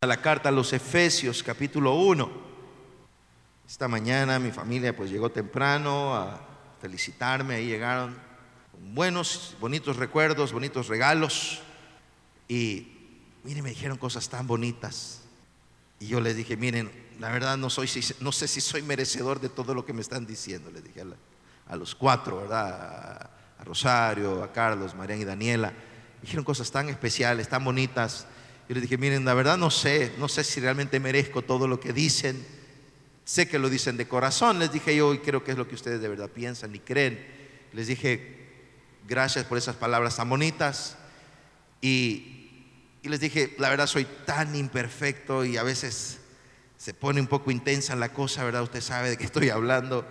a la carta a los Efesios capítulo 1. Esta mañana mi familia pues llegó temprano a felicitarme, ahí llegaron con buenos, bonitos recuerdos, bonitos regalos y miren, me dijeron cosas tan bonitas. Y yo les dije, miren, la verdad no, soy, no sé si soy merecedor de todo lo que me están diciendo, les dije a, los cuatro, ¿verdad? A, Rosario, a Carlos, Mariana y Daniela. dijeron cosas tan especiales, tan bonitas yo les dije, miren, la verdad no sé, no sé si realmente merezco todo lo que dicen. Sé que lo dicen de corazón, les dije yo, y creo que es lo que ustedes de verdad piensan y creen. Les dije, gracias por esas palabras tan bonitas. Y, y les dije, la verdad soy tan imperfecto y a veces se pone un poco intensa la cosa, ¿verdad? Usted sabe de qué estoy hablando.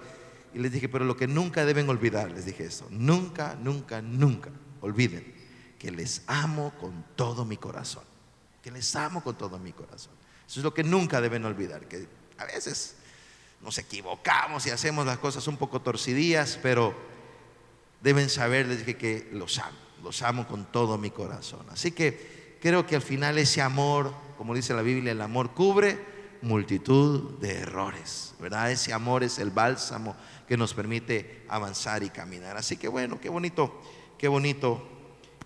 Y les dije, pero lo que nunca deben olvidar, les dije eso, nunca, nunca, nunca olviden que les amo con todo mi corazón que les amo con todo mi corazón. Eso es lo que nunca deben olvidar, que a veces nos equivocamos y hacemos las cosas un poco torcidías, pero deben saber, les dije que los amo, los amo con todo mi corazón. Así que creo que al final ese amor, como dice la Biblia, el amor cubre multitud de errores, ¿verdad? Ese amor es el bálsamo que nos permite avanzar y caminar. Así que bueno, qué bonito, qué bonito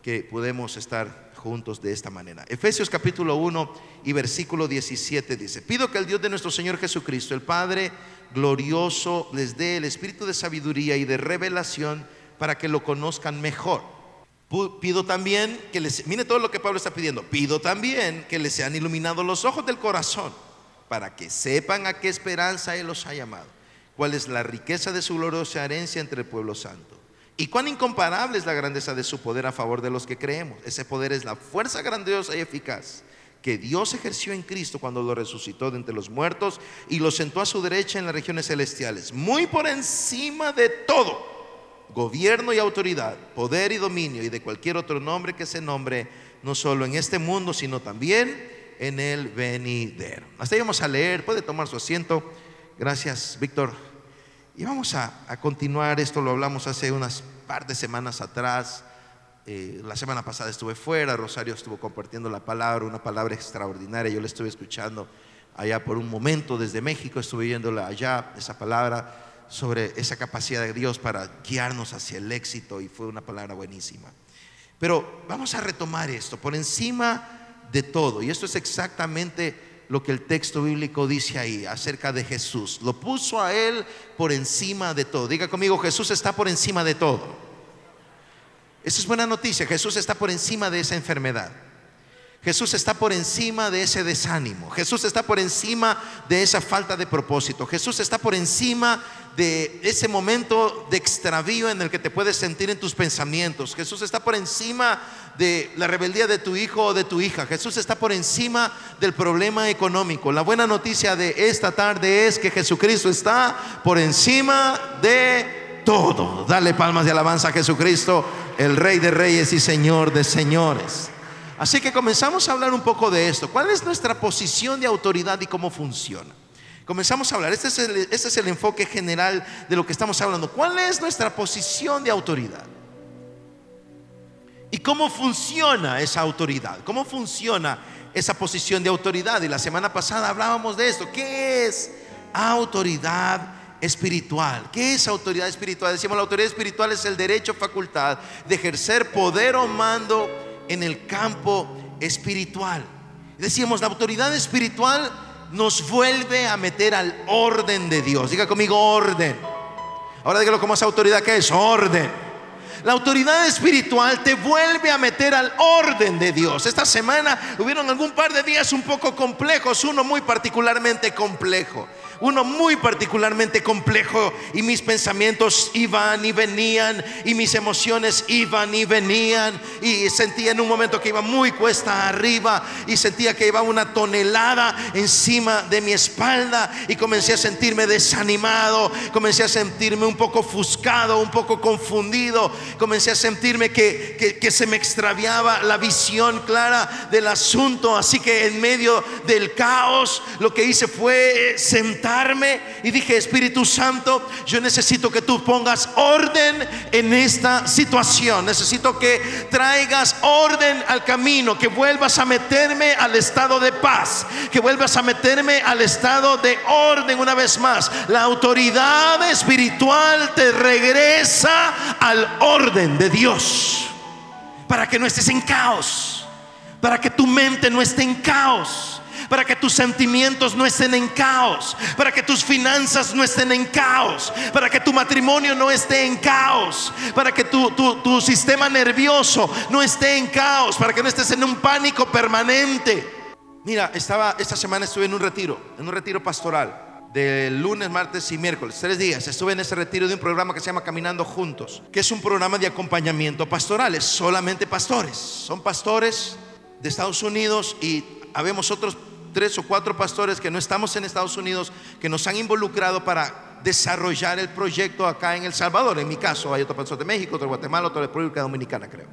que podemos estar juntos de esta manera. Efesios capítulo 1 y versículo 17 dice, pido que el Dios de nuestro Señor Jesucristo, el Padre glorioso, les dé el espíritu de sabiduría y de revelación para que lo conozcan mejor. Pido también que les, mire todo lo que Pablo está pidiendo, pido también que les sean iluminados los ojos del corazón para que sepan a qué esperanza Él los ha llamado, cuál es la riqueza de su gloriosa herencia entre el pueblo santo y cuán incomparable es la grandeza de su poder a favor de los que creemos. Ese poder es la fuerza grandiosa y eficaz que Dios ejerció en Cristo cuando lo resucitó de entre los muertos y lo sentó a su derecha en las regiones celestiales, muy por encima de todo, gobierno y autoridad, poder y dominio y de cualquier otro nombre que se nombre, no solo en este mundo, sino también en el venidero. Hasta ahí vamos a leer, puede tomar su asiento. Gracias, Víctor. Y vamos a, continuar, esto lo hablamos hace unas par de semanas atrás. Eh, la semana pasada estuve fuera, Rosario estuvo compartiendo la palabra, una palabra extraordinaria, yo la estuve escuchando allá por un momento desde México, estuve viéndola allá, esa palabra sobre esa capacidad de Dios para guiarnos hacia el éxito y fue una palabra buenísima. Pero vamos a retomar esto, por encima de todo, y esto es exactamente lo que el texto bíblico dice ahí acerca de Jesús. Lo puso a Él por encima de todo. Diga conmigo, Jesús está por encima de todo. Esa es buena noticia. Jesús está por encima de esa enfermedad. Jesús está por encima de ese desánimo. Jesús está por encima de esa falta de propósito. Jesús está por encima de ese momento de extravío en el que te puedes sentir en tus pensamientos. Jesús está por encima de la rebeldía de tu hijo o de tu hija. Jesús está por encima del problema económico. La buena noticia de esta tarde es que Jesucristo está por encima de todo. Dale palmas de alabanza a Jesucristo, el Rey de Reyes y Señor de Señores. Así que comenzamos a hablar un poco de esto. ¿Cuál es nuestra posición de autoridad y cómo funciona? Comenzamos a hablar, este es, el, este es el enfoque general de lo que estamos hablando. ¿Cuál es nuestra posición de autoridad? ¿Y cómo funciona esa autoridad? ¿Cómo funciona esa posición de autoridad? Y la semana pasada hablábamos de esto. ¿Qué es autoridad espiritual? ¿Qué es autoridad espiritual? Decimos, la autoridad espiritual es el derecho, facultad de ejercer poder o mando en el campo espiritual. Decíamos, la autoridad espiritual nos vuelve a meter al orden de Dios. Diga conmigo orden. Ahora dígalo como esa autoridad que es orden. La autoridad espiritual te vuelve a meter al orden de Dios. Esta semana hubieron algún par de días un poco complejos, uno muy particularmente complejo uno muy particularmente complejo y mis pensamientos iban y venían y mis emociones iban y venían y sentía en un momento que iba muy cuesta arriba y sentía que iba una tonelada encima de mi espalda y comencé a sentirme desanimado, comencé a sentirme un poco ofuscado, un poco confundido, comencé a sentirme que, que se me extraviaba la visión clara del asunto, así que en medio del caos lo que hice fue sentar y dije, Espíritu Santo, yo necesito que tú pongas orden en esta situación. Necesito que traigas orden al camino, que vuelvas a meterme al estado de paz, que vuelvas a meterme al estado de orden una vez más. La autoridad espiritual te regresa al orden de Dios para que no estés en caos, para que tu mente no esté en caos para que tus sentimientos no estén en caos, para que tus finanzas no estén en caos, para que tu matrimonio no esté en caos, para que tu, tu, sistema nervioso no esté en caos, para que no estés en un pánico permanente. Mira, estaba esta semana estuve en un retiro, en un retiro pastoral de lunes, martes y miércoles, tres días. Estuve en ese retiro de un programa que se llama Caminando Juntos, que es un programa de acompañamiento pastoral, es solamente pastores. Son pastores de Estados Unidos y habemos otros tres o cuatro pastores que no estamos en Estados Unidos, que nos han involucrado para desarrollar el proyecto acá en El Salvador. En mi caso, hay otro pastor de México, otro de Guatemala, otro de República Dominicana, creo.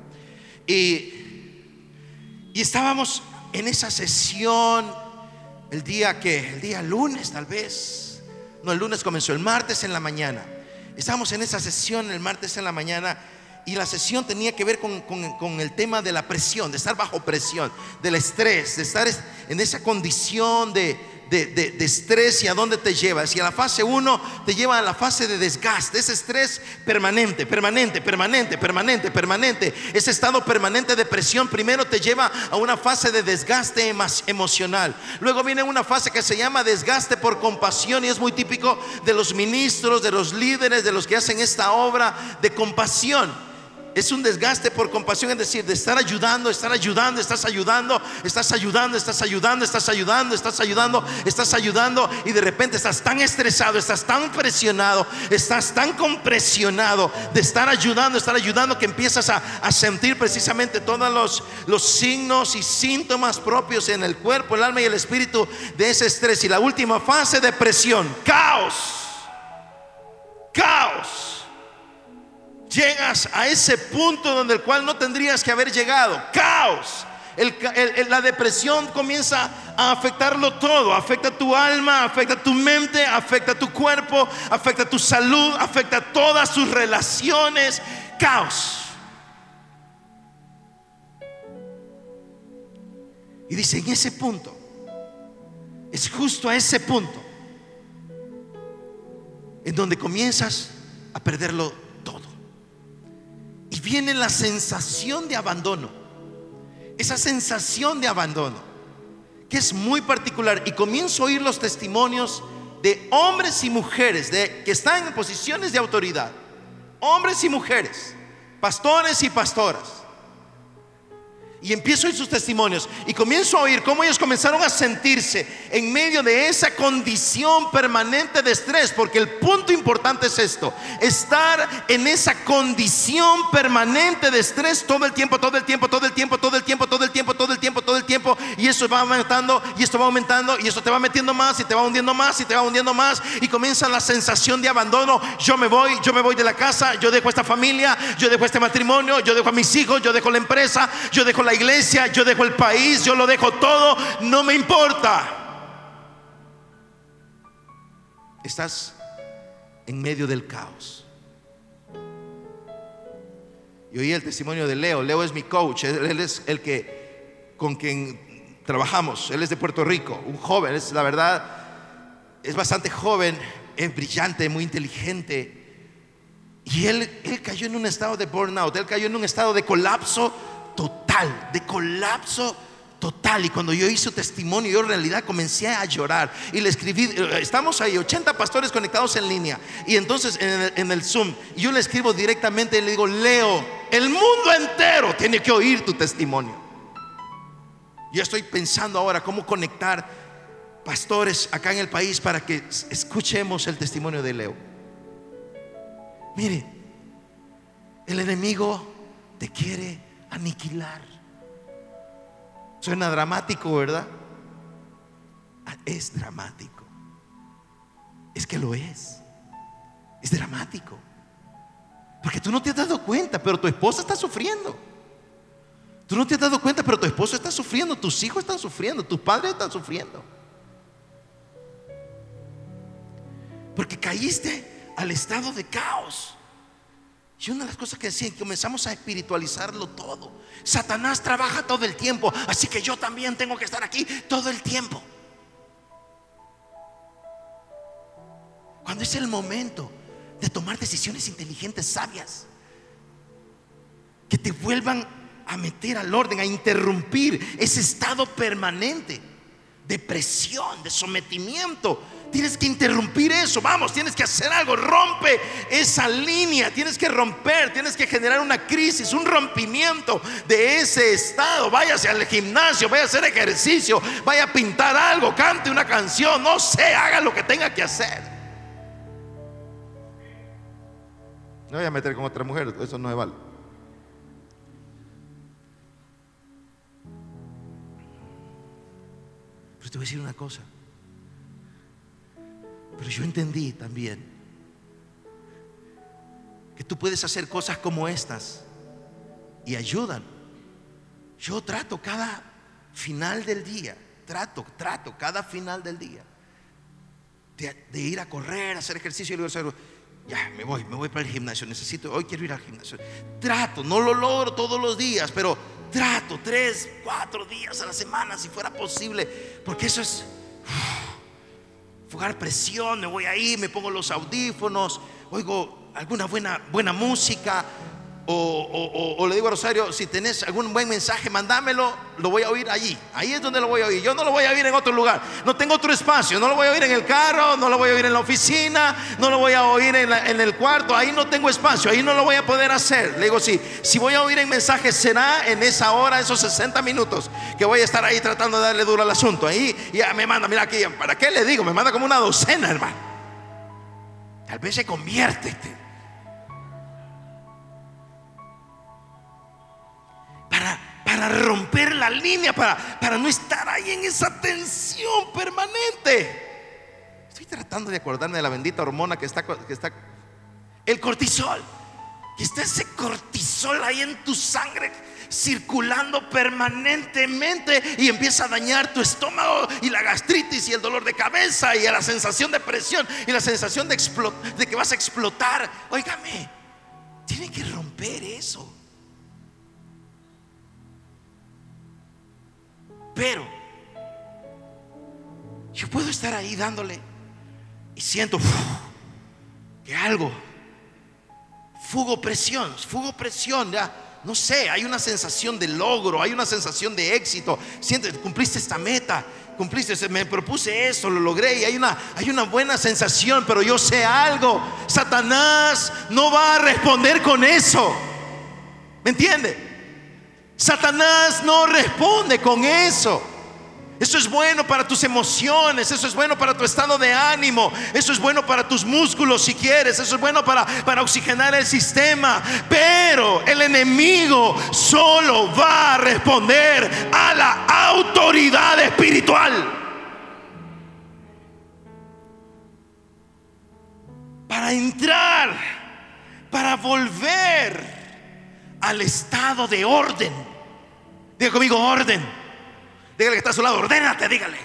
Y, y estábamos en esa sesión el día que, el día lunes tal vez. No, el lunes comenzó, el martes en la mañana. Estábamos en esa sesión el martes en la mañana y la sesión tenía que ver con, el tema de la presión, de estar bajo presión, del estrés, de estar en esa condición de, de, estrés y a dónde te lleva. Si a la fase 1 te lleva a la fase de desgaste, ese estrés permanente, permanente, permanente, permanente, permanente. Ese estado permanente de presión primero te lleva a una fase de desgaste emocional. Luego viene una fase que se llama desgaste por compasión y es muy típico de los ministros, de los líderes, de los que hacen esta obra de compasión. Es un desgaste por compasión, es decir, de estar ayudando, estar ayudando, estás ayudando, estás ayudando, estás ayudando, estás ayudando, estás ayudando, estás ayudando y de repente estás tan estresado, estás tan presionado, estás tan compresionado de estar ayudando, estar ayudando que empiezas a, sentir precisamente todos los, signos y síntomas propios en el cuerpo, el alma y el espíritu de ese estrés. Y la última fase, de presión caos, caos llegas a ese punto donde el cual no tendrías que haber llegado. Caos. la depresión comienza a afectarlo todo. Afecta tu alma, afecta tu mente, afecta tu cuerpo, afecta tu salud, afecta todas sus relaciones. Caos. Y dice, en ese punto, es justo a ese punto, en donde comienzas a perderlo y viene la sensación de abandono. Esa sensación de abandono, que es muy particular. Y comienzo a oír los testimonios de hombres y mujeres de, que están en posiciones de autoridad. Hombres y mujeres, pastores y pastoras y empiezo a oír sus testimonios y comienzo a oír cómo ellos comenzaron a sentirse en medio de esa condición permanente de estrés, porque el punto importante es esto, estar en esa condición permanente de estrés todo el tiempo, todo el tiempo, todo el tiempo, todo el tiempo, todo el tiempo, todo el tiempo, todo el tiempo, y eso va aumentando, y esto va aumentando, y eso te va metiendo más, y te va hundiendo más, y te va hundiendo más, y comienza la sensación de abandono, yo me voy, yo me voy de la casa, yo dejo esta familia, yo dejo este matrimonio, yo dejo a mis hijos, yo dejo la empresa, yo dejo la iglesia, yo dejo el país, yo lo dejo todo, no me importa. Estás en medio del caos. Y oí el testimonio de Leo. Leo es mi coach, él es el que con quien trabajamos. Él es de Puerto Rico, un joven, es la verdad, es bastante joven, es brillante, muy inteligente. Y él, él cayó en un estado de burnout, él cayó en un estado de colapso total, de colapso total. Y cuando yo hice testimonio, yo en realidad comencé a llorar. Y le escribí, eh, estamos ahí, 80 pastores conectados en línea. Y entonces en el, Zoom, yo le escribo directamente y le digo, Leo, el mundo entero tiene que oír tu testimonio. Yo estoy pensando ahora cómo conectar pastores acá en el país para que escuchemos el testimonio de Leo. Mire, el enemigo te quiere aniquilar. Suena dramático, ¿verdad? Ah, es dramático. Es que lo es. Es dramático. Porque tú no te has dado cuenta, pero tu esposa está sufriendo. Tú no te has dado cuenta, pero tu esposo está sufriendo, tus hijos están sufriendo, tus padres están sufriendo. Porque caíste al estado de caos. Y una de las cosas que decían, comenzamos a espiritualizarlo todo. Satanás trabaja todo el tiempo, así que yo también tengo que estar aquí todo el tiempo. Cuando es el momento de tomar decisiones inteligentes, sabias, que te vuelvan a meter al orden, a interrumpir ese estado permanente de presión, de sometimiento. Tienes que interrumpir eso, vamos, tienes que hacer algo, rompe esa línea, tienes que romper, tienes que generar una crisis, un rompimiento de ese estado. Váyase al gimnasio, vaya a hacer ejercicio, vaya a pintar algo, cante una canción, no sé, haga lo que tenga que hacer. No voy a meter con otra mujer, eso no es vale. Pero te voy a decir una cosa. Pero yo entendí también que tú puedes hacer cosas como estas y ayudan. Yo trato cada final del día, trato, trato cada final del día de, ir a correr, hacer ejercicio y luego ya, me voy, me voy para el gimnasio, necesito, hoy quiero ir al gimnasio. Trato, no lo logro todos los días, pero trato tres, cuatro días a la semana si fuera posible, porque eso es fugar presión, me voy ahí, me pongo los audífonos, oigo alguna buena, buena música, o, le digo a Rosario, si tenés algún buen mensaje, mándamelo, lo voy a oír allí. Ahí es donde lo voy a oír. Yo no lo voy a oír en otro lugar. No tengo otro espacio. No lo voy a oír en el carro, no lo voy a oír en la oficina, no lo voy a oír en, en el cuarto. Ahí no tengo espacio. Ahí no lo voy a poder hacer. Le digo, sí, si voy a oír en mensaje, será en esa hora, esos 60 minutos, que voy a estar ahí tratando de darle duro al asunto. Ahí ya me manda, mira aquí, ¿para qué le digo? Me manda como una docena, hermano. Tal vez se convierte. Para, romper la línea, para, para no estar ahí en esa tensión permanente. Estoy tratando de acordarme de la bendita hormona que está, que está el cortisol. Y está ese cortisol ahí en tu sangre circulando permanentemente y empieza a dañar tu estómago y la gastritis y el dolor de cabeza y la sensación de presión y la sensación de, de que vas a explotar. Óigame, tiene que romper eso. Pero yo puedo estar ahí dándole y siento que algo, fugo presión, fugo presión, ya, no sé, hay una sensación de logro, hay una sensación de éxito. Sientes, cumpliste esta meta, cumpliste, me propuse eso, lo logré y hay una, hay una buena sensación, pero yo sé algo, Satanás no va a responder con eso. ¿Me entiende? Satanás no responde con eso. Eso es bueno para tus emociones, eso es bueno para tu estado de ánimo, eso es bueno para tus músculos si quieres, eso es bueno para, para oxigenar el sistema. Pero el enemigo solo va a responder a la autoridad espiritual. Para entrar, para volver al estado de orden. Diga conmigo, orden. Dígale que está a su lado, ordénate, dígale.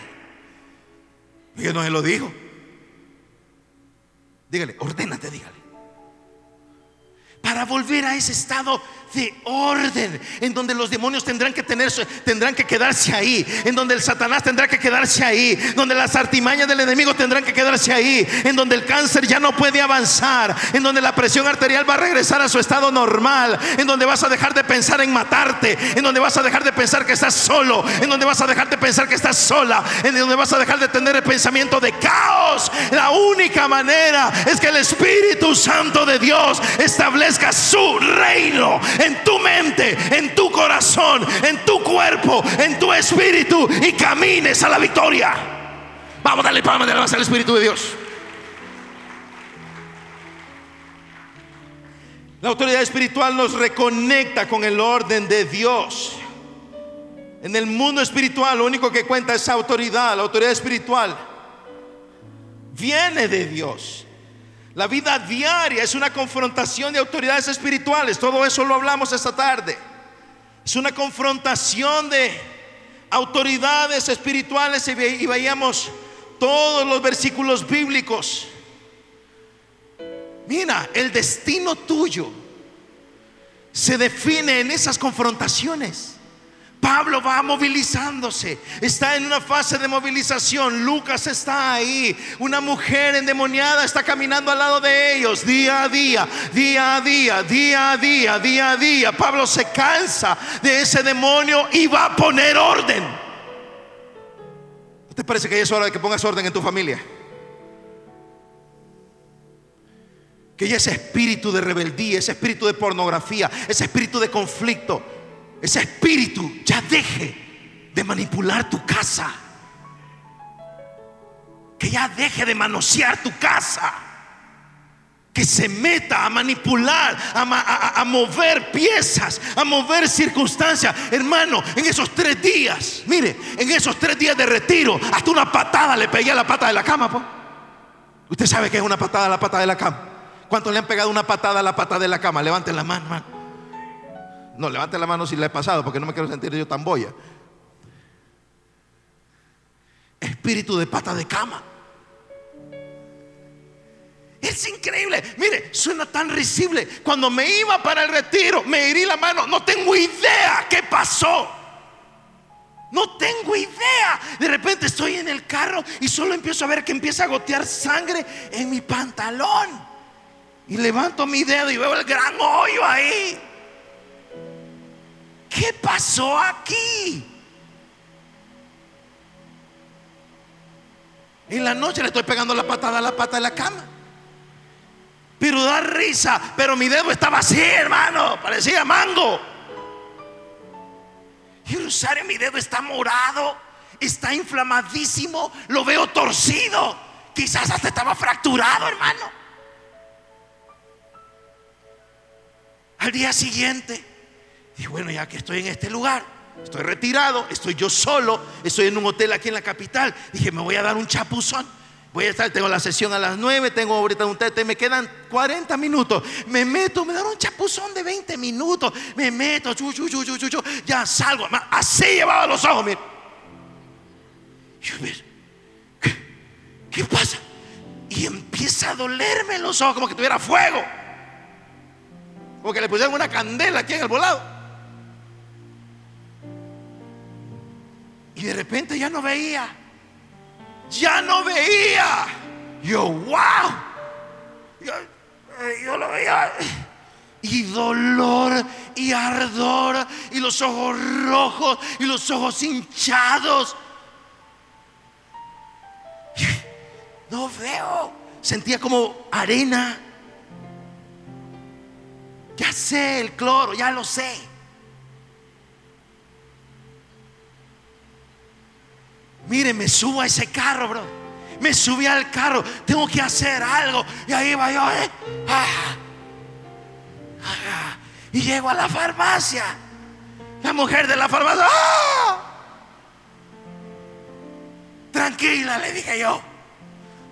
Yo no se lo digo. Dígale, ordénate, dígale. Para volver a ese estado de orden, en donde los demonios tendrán que tendrán que quedarse ahí, en donde el Satanás tendrá que quedarse ahí, donde las artimañas del enemigo tendrán que quedarse ahí, en donde el cáncer ya no puede avanzar, en donde la presión arterial va a regresar a su estado normal, en donde vas a dejar de pensar en matarte, en donde vas a dejar de pensar que estás solo, en donde vas a dejar de pensar que estás sola, en donde vas a dejar de tener el pensamiento de caos. La única manera es que el Espíritu Santo de Dios establezca su reino en tu mente, en tu corazón, en tu cuerpo, en tu espíritu y camines a la victoria. Vamos a darle palmas de al Espíritu de Dios. La autoridad espiritual nos reconecta con el orden de Dios. En el mundo espiritual lo único que cuenta es autoridad. La autoridad espiritual viene de Dios. La vida diaria es una confrontación de autoridades espirituales. Todo eso lo hablamos esta tarde. Es una confrontación de autoridades espirituales y veíamos todos los versículos bíblicos Mira, el destino tuyo se define en esas confrontaciones. Pablo va movilizándose, está en una fase de movilización. Lucas está ahí, una mujer endemoniada está caminando al lado de ellos día a día, día a día, día a día, día a día. Pablo se cansa de ese demonio y va a poner orden. ¿No te parece que es hora de que pongas orden en tu familia? Que ya ese espíritu de rebeldía, ese espíritu de pornografía, ese espíritu de conflicto, ese espíritu ya deje de manipular tu casa. Que ya deje de manosear tu casa. Que se meta a manipular, a, mover piezas, a mover circunstancias. Hermano, en esos tres días, mire, en esos tres días de retiro, hasta una patada le pegué a la pata de la cama. Usted sabe que es una patada a la pata de la cama. ¿Cuántos le han pegado una patada a la pata de la cama? Levanten la mano, hermano. No, levante la mano si le he pasado, porque no me quiero sentir yo tan boya. Espíritu de pata de cama. Es increíble. Mire, suena tan risible. Cuando me iba para el retiro, me herí la mano. No tengo idea qué pasó. No tengo idea. De repente estoy en el carro y solo empiezo a ver que empieza a gotear sangre en mi pantalón. Y levanto mi dedo y veo el gran hoyo ahí. ¿Qué pasó aquí? En la noche le estoy pegando la patada a la pata de la cama. Pero da risa, pero mi dedo estaba así, hermano, parecía mango. Y Rosario, mi dedo está morado, está inflamadísimo, lo veo torcido. Quizás hasta estaba fracturado, hermano. Al día siguiente, y bueno, ya que estoy en este lugar, estoy retirado, estoy yo solo, estoy en un hotel aquí en la capital. Dije, me voy a dar un chapuzón. Voy a estar, tengo la sesión a las 9, tengo ahorita un tete, me quedan 40 minutos. Me meto, me dan un chapuzón de 20 minutos. Me meto, chu, chu, chu, ya salgo. Así llevaba los ojos, mira. ¿qué, ¿qué pasa? Y empieza a dolerme los ojos como que tuviera fuego. Como que le pusieron una candela aquí en el volado. Y de repente ya no veía. Ya no veía. Yo, wow. Eh, yo, lo veía. Y dolor y ardor y los ojos rojos y los ojos hinchados. No veo. Sentía como arena. Ya sé el cloro, ya lo sé. Mire, me subo a ese carro, bro. Me subí al carro. Tengo que hacer algo. Y ahí va yo. ¿eh? Ah, ah, y llego a la farmacia. La mujer de la farmacia. ¡ah! Tranquila, le dije yo.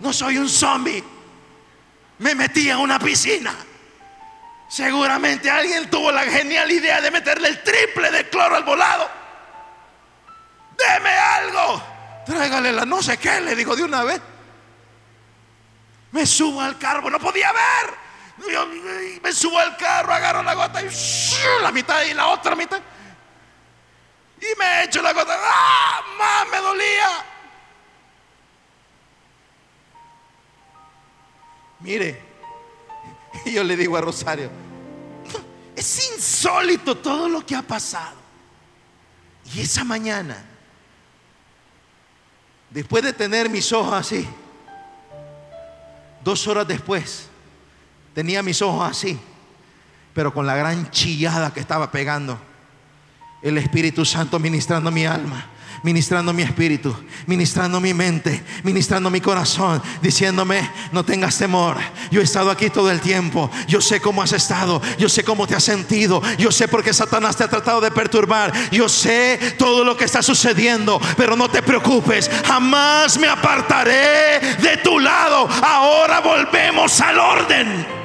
No soy un zombie. Me metí en una piscina. Seguramente alguien tuvo la genial idea de meterle el triple de cloro al volado. Deme algo. Tráigale la no sé qué, le digo de una vez. Me subo al carro, no podía ver. me subo al carro, agarro la gota y la mitad y la otra mitad. Y me echo la gota. ¡Ah! Más me dolía. Mire, yo le digo a Rosario, es insólito todo lo que ha pasado. Y esa mañana Después de tener mis ojos así, dos horas después, tenía mis ojos así, pero con la gran chillada que estaba pegando, el Espíritu Santo ministrando mi alma ministrando mi espíritu, ministrando mi mente, ministrando mi corazón, diciéndome, no tengas temor, yo he estado aquí todo el tiempo, yo sé cómo has estado, yo sé cómo te has sentido, yo sé por qué Satanás te ha tratado de perturbar, yo sé todo lo que está sucediendo, pero no te preocupes, jamás me apartaré de tu lado, ahora volvemos al orden.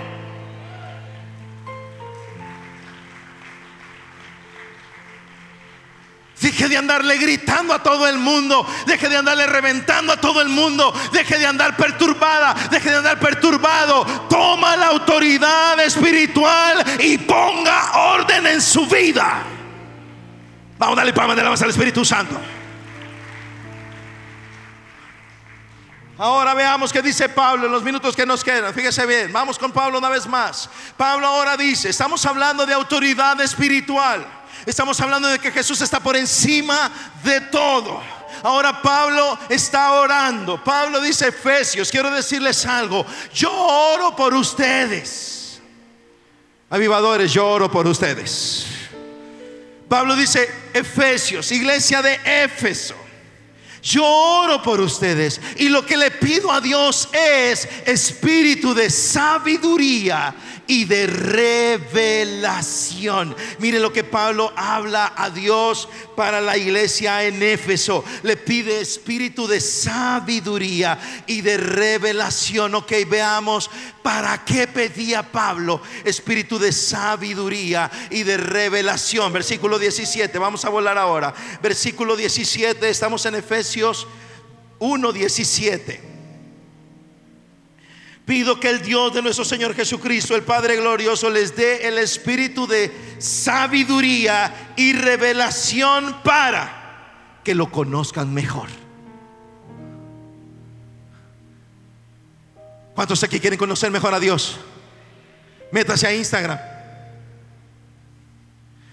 Deje de andarle gritando a todo el mundo. Deje de andarle reventando a todo el mundo. Deje de andar perturbada. Deje de andar perturbado. Toma la autoridad espiritual y ponga orden en su vida. Vamos a darle palmas de alabanza al Espíritu Santo. Ahora veamos qué dice Pablo en los minutos que nos quedan. Fíjese bien, vamos con Pablo una vez más. Pablo ahora dice, estamos hablando de autoridad espiritual. Estamos hablando de que Jesús está por encima de todo. Ahora Pablo está orando. Pablo dice, Efesios, quiero decirles algo. Yo oro por ustedes. Avivadores, yo oro por ustedes. Pablo dice, Efesios, iglesia de Éfeso. Yo oro por ustedes y lo que le pido a Dios es espíritu de sabiduría y de revelación. Mire lo que Pablo habla a Dios para la iglesia en Éfeso. Le pide espíritu de sabiduría y de revelación. Ok, veamos para qué pedía Pablo espíritu de sabiduría y de revelación. Versículo 17, vamos a volar ahora. Versículo 17, estamos en Efesios 1, 17. Pido que el Dios de nuestro Señor Jesucristo, el Padre glorioso, les dé el espíritu de sabiduría y revelación para que lo conozcan mejor. ¿Cuántos aquí quieren conocer mejor a Dios? Métase a Instagram.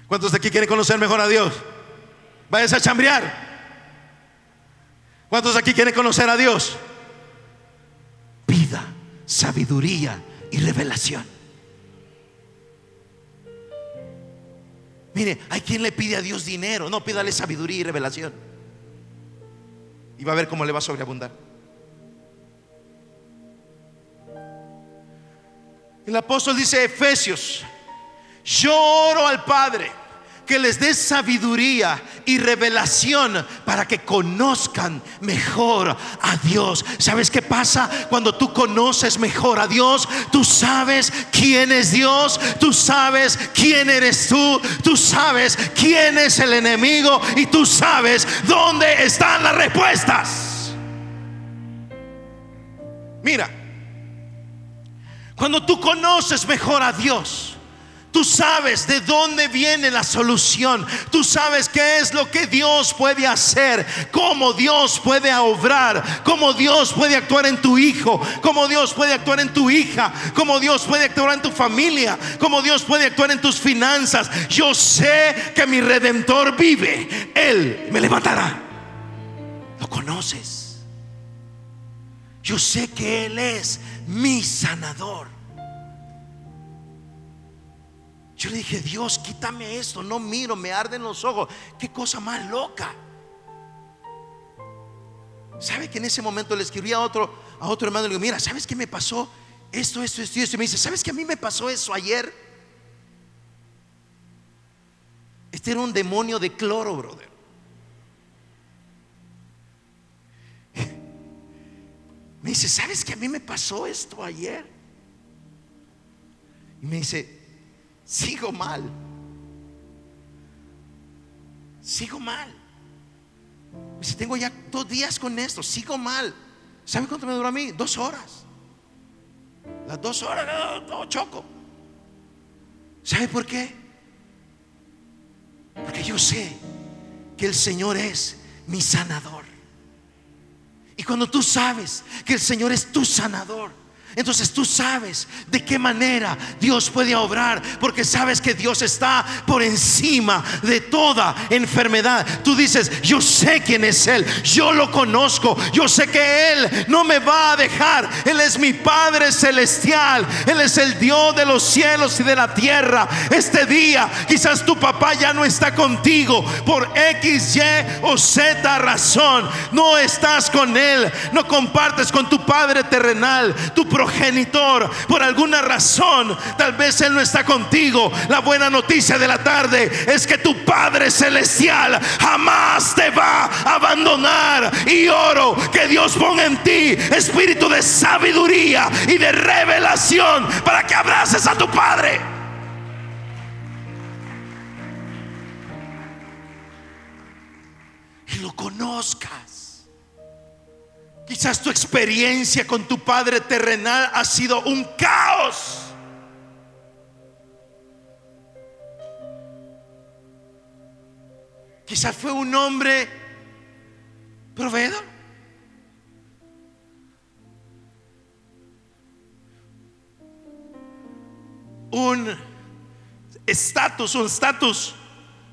¿Cuántos de aquí quieren conocer mejor a Dios? Váyanse a chambrear. ¿Cuántos de aquí quieren conocer a Dios? Pida sabiduría y revelación. Mire, hay quien le pide a Dios dinero, no pídale sabiduría y revelación. Y va a ver cómo le va a sobreabundar. El apóstol dice Efesios, yo oro al Padre que les dé sabiduría y revelación para que conozcan mejor a Dios. ¿Sabes qué pasa cuando tú conoces mejor a Dios? Tú sabes quién es Dios, tú sabes quién eres tú, tú sabes quién es el enemigo y tú sabes dónde están las respuestas. Mira, cuando tú conoces mejor a Dios, Tú sabes de dónde viene la solución. Tú sabes qué es lo que Dios puede hacer. Cómo Dios puede obrar. Cómo Dios puede actuar en tu hijo. Cómo Dios puede actuar en tu hija. Cómo Dios puede actuar en tu familia. Cómo Dios puede actuar en tus finanzas. Yo sé que mi redentor vive. Él me levantará. Lo conoces. Yo sé que Él es mi sanador. Yo le dije, Dios, quítame esto, no miro, me arden los ojos. Qué cosa más loca. ¿Sabe que en ese momento le escribí a otro, a otro hermano? Le digo, mira, ¿sabes qué me pasó? Esto, esto, esto, esto. Y me dice, ¿sabes que a mí me pasó eso ayer? Este era un demonio de cloro, brother. Me dice, ¿sabes que a mí me pasó esto ayer? Y me dice, sigo mal. Sigo mal. Si tengo ya dos días con esto, sigo mal. ¿Sabe cuánto me duró a mí? Dos horas. Las dos horas, no, choco. ¿Sabe por qué? Porque yo sé que el Señor es mi sanador. Y cuando tú sabes que el Señor es tu sanador, entonces tú sabes de qué manera Dios puede obrar, porque sabes que Dios está por encima de toda enfermedad. Tú dices, yo sé quién es Él, yo lo conozco, yo sé que Él no me va a dejar. Él es mi Padre celestial, Él es el Dios de los cielos y de la tierra. Este día quizás tu papá ya no está contigo por X, Y o Z razón. No estás con Él, no compartes con tu Padre terrenal, tu genitor por alguna razón, tal vez Él no está contigo. La buena noticia de la tarde es que tu Padre Celestial jamás te va a abandonar. Y oro que Dios ponga en ti espíritu de sabiduría y de revelación para que abraces a tu Padre. y lo conozcas. Quizás tu experiencia con tu Padre terrenal ha sido un caos. Quizás fue un hombre proveedor. Un estatus, un estatus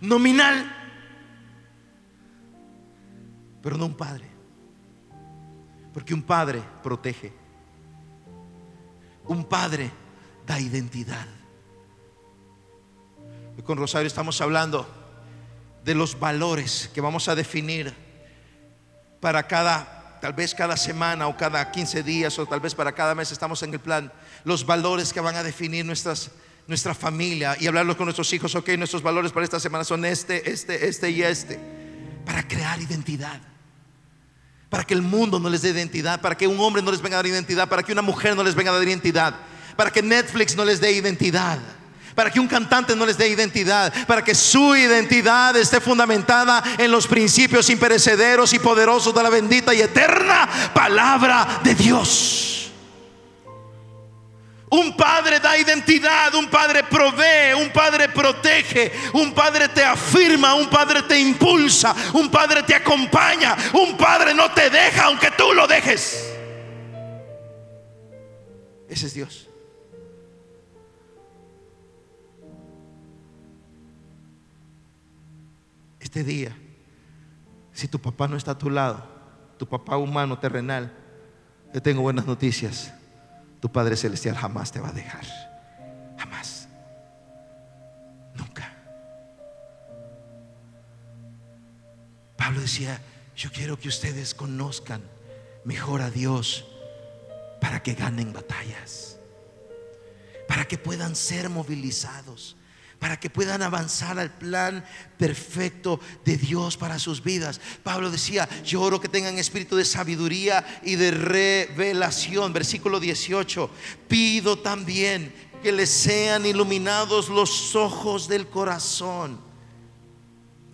nominal, pero no un padre. Porque un padre protege. Un padre da identidad. Y con Rosario estamos hablando de los valores que vamos a definir para cada, tal vez cada semana o cada 15 días o tal vez para cada mes estamos en el plan, los valores que van a definir nuestras, nuestra familia y hablarlo con nuestros hijos, ok, nuestros valores para esta semana son este, este, este y este, para crear identidad. Para que el mundo no les dé identidad, para que un hombre no les venga a dar identidad, para que una mujer no les venga a dar identidad, para que Netflix no les dé identidad para que un cantante no les dé identidad, para que su identidad esté fundamentada en los principios imperecederos y poderosos de la bendita y eterna palabra de Dios. Un padre da identidad, un padre provee, un padre protege, un padre te afirma, un padre te impulsa, un padre te acompaña, un padre no te deja aunque tú lo dejes. Ese es Dios. este día, si tu papá no está a tu lado, tu papá humano, terrenal, yo tengo buenas noticias. Tu Padre Celestial jamás te va a dejar. Jamás. Nunca. Pablo decía, yo quiero que ustedes conozcan mejor a Dios para que ganen batallas, para que puedan ser movilizados para que puedan avanzar al plan perfecto de Dios para sus vidas. Pablo decía, yo oro que tengan espíritu de sabiduría y de revelación. Versículo 18, pido también que les sean iluminados los ojos del corazón.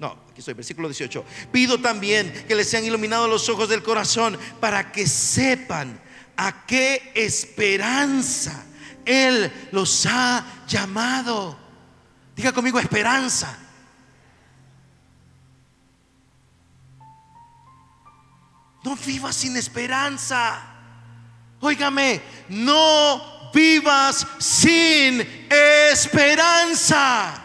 No, aquí estoy, versículo 18. Pido también que les sean iluminados los ojos del corazón para que sepan a qué esperanza Él los ha llamado Diga conmigo esperanza. No vivas sin esperanza. Óigame, no vivas sin esperanza.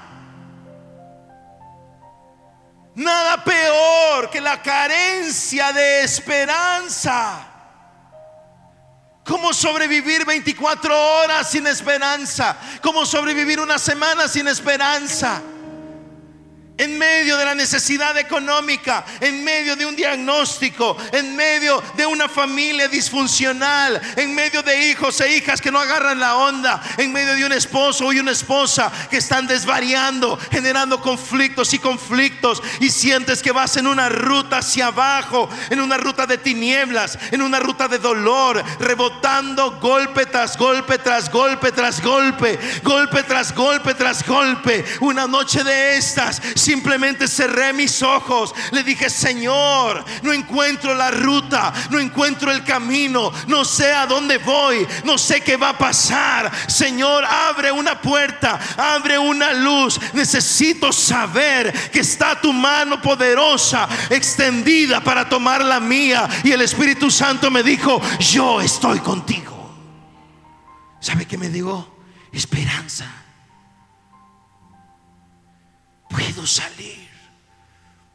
Nada peor que la carencia de esperanza. ¿Cómo sobrevivir 24 horas sin esperanza? ¿Cómo sobrevivir una semana sin esperanza? En medio de la necesidad económica, en medio de un diagnóstico, en medio de una familia disfuncional, en medio de hijos e hijas que no agarran la onda, en medio de un esposo y una esposa que están desvariando, generando conflictos y conflictos, y sientes que vas en una ruta hacia abajo, en una ruta de tinieblas, en una ruta de dolor, rebotando golpe tras golpe, tras golpe, tras golpe, golpe tras golpe, tras golpe. Una noche de estas, Simplemente cerré mis ojos. Le dije, Señor, no encuentro la ruta, no encuentro el camino, no sé a dónde voy, no sé qué va a pasar. Señor, abre una puerta, abre una luz. Necesito saber que está tu mano poderosa extendida para tomar la mía. Y el Espíritu Santo me dijo, yo estoy contigo. ¿Sabe qué me digo? Esperanza puedo salir.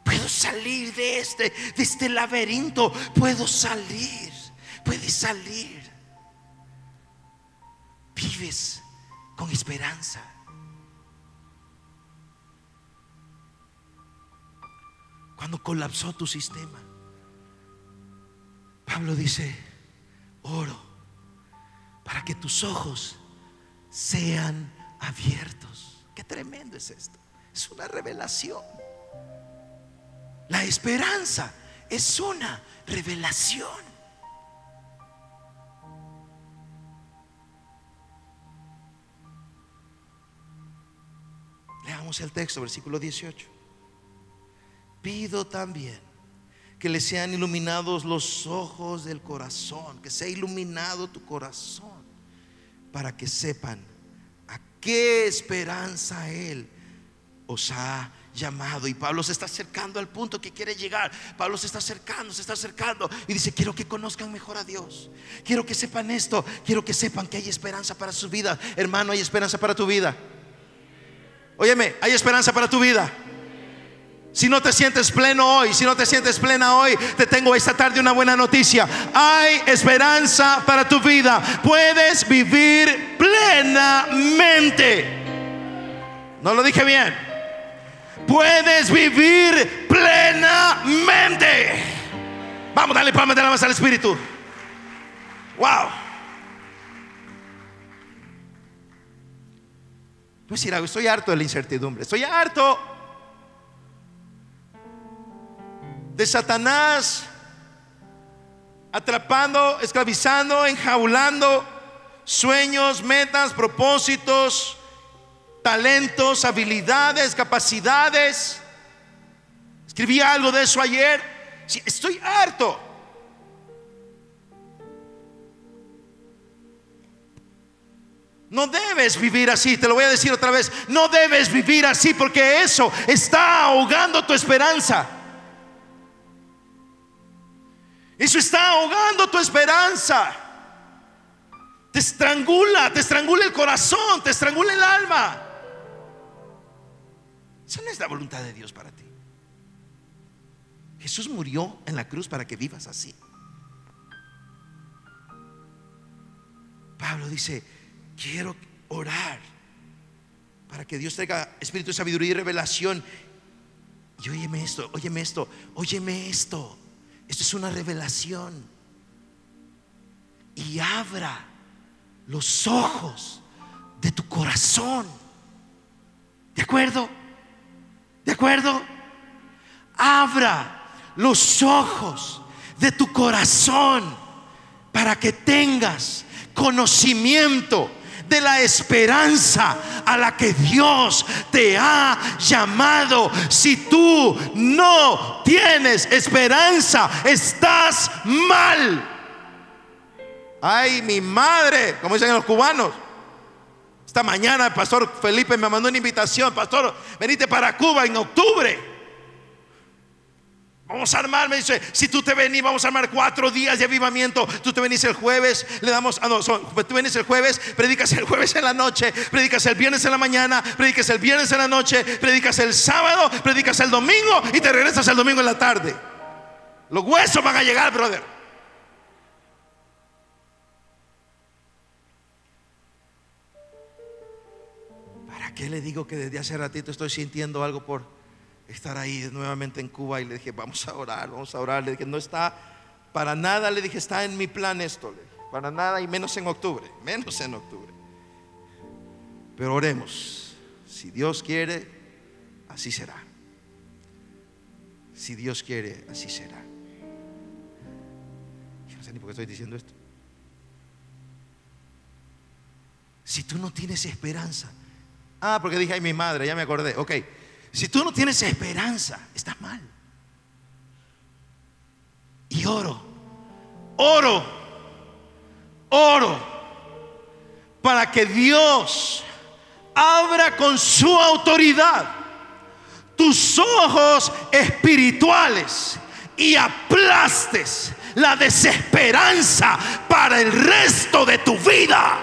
Puedo salir de este, de este laberinto. Puedo salir. Puedes salir. Vives con esperanza. Cuando colapsó tu sistema, Pablo dice, oro para que tus ojos sean abiertos. Qué tremendo es esto. Es una revelación. La esperanza es una revelación. Leamos el texto, versículo 18. Pido también que le sean iluminados los ojos del corazón, que sea iluminado tu corazón, para que sepan a qué esperanza Él os ha llamado. Y Pablo se está acercando al punto que quiere llegar. Pablo se está acercando, se está acercando. Y dice, quiero que conozcan mejor a Dios. Quiero que sepan esto. Quiero que sepan que hay esperanza para su vida. Hermano, hay esperanza para tu vida. Óyeme, hay esperanza para tu vida. Si no te sientes pleno hoy, si no te sientes plena hoy, te tengo esta tarde una buena noticia. Hay esperanza para tu vida. Puedes vivir plenamente. No lo dije bien. Puedes vivir plenamente. Vamos, dale palmas de la al Espíritu. Wow. Pues mira, estoy harto de la incertidumbre. Estoy harto de Satanás atrapando, esclavizando, enjaulando sueños, metas, propósitos, talentos, habilidades, capacidades. Escribí algo de eso ayer. estoy harto. No debes vivir así, te lo voy a decir otra vez. No debes vivir así porque eso está ahogando tu esperanza. Eso está ahogando tu esperanza. Te estrangula, te estrangula el corazón, te estrangula el alma. Esa no es la voluntad de Dios para ti. Jesús murió en la cruz para que vivas así. Pablo dice, quiero orar para que Dios traiga espíritu de sabiduría y revelación. Y óyeme esto, óyeme esto, óyeme esto. Esto es una revelación. Y abra los ojos de tu corazón. ¿De acuerdo? ¿De acuerdo? Abra los ojos de tu corazón para que tengas conocimiento de la esperanza a la que Dios te ha llamado. Si tú no tienes esperanza, estás mal. Ay, mi madre, como dicen los cubanos. Esta mañana el pastor Felipe me mandó una invitación, pastor, venite para Cuba en octubre. Vamos a armar, me dice, si tú te venís, vamos a armar cuatro días de avivamiento. Tú te venís el jueves, le damos, ah, no, tú venís el jueves, predicas el jueves en la noche, predicas el viernes en la mañana, predicas el viernes en la noche, predicas el sábado, predicas el domingo y te regresas el domingo en la tarde. Los huesos van a llegar, brother. Qué le digo que desde hace ratito estoy sintiendo algo por estar ahí nuevamente en Cuba y le dije, vamos a orar, vamos a orar. Le dije, no está para nada, le dije, está en mi plan esto, para nada y menos en octubre, menos en octubre. Pero oremos, si Dios quiere, así será. Si Dios quiere, así será. Yo no sé ni por qué estoy diciendo esto. Si tú no tienes esperanza, ah, porque dije, ay, mi madre, ya me acordé, ok. Si tú no tienes esperanza, estás mal. Y oro, oro, oro para que Dios abra con su autoridad tus ojos espirituales y aplastes la desesperanza para el resto de tu vida.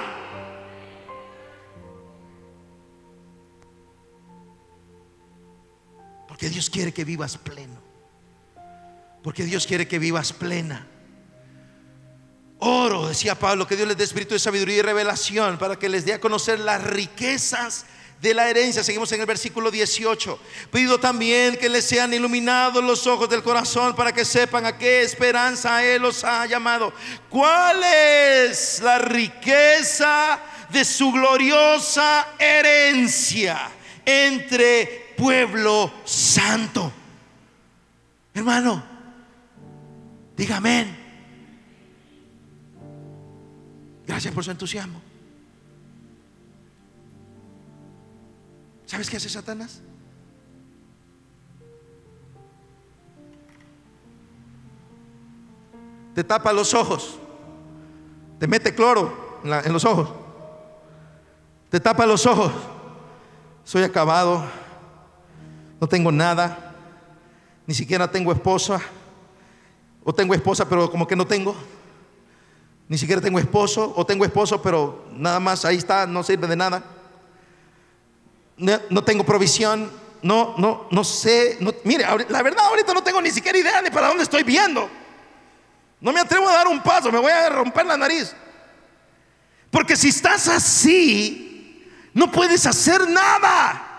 Dios quiere que vivas pleno. Porque Dios quiere que vivas plena. Oro, decía Pablo, que Dios les dé espíritu de sabiduría y revelación para que les dé a conocer las riquezas de la herencia. Seguimos en el versículo 18. Pido también que les sean iluminados los ojos del corazón para que sepan a qué esperanza Él los ha llamado. ¿Cuál es la riqueza de su gloriosa herencia entre pueblo santo. Hermano, dígame. Gracias por su entusiasmo. ¿Sabes qué hace Satanás? te tapa los ojos, te mete cloro en, en los ojos, te tapa los ojos. Soy acabado, no tengo nada, ni siquiera tengo esposa, o tengo esposa pero como que no tengo, ni siquiera tengo esposo, o tengo esposo pero nada más ahí está, no sirve de nada. No, tengo provisión, no, no, no sé, mire, la verdad ahorita no tengo ni siquiera idea de para dónde estoy viendo. No me atrevo a dar un paso, me voy a romper la nariz. Porque si estás así, no puedes hacer nada.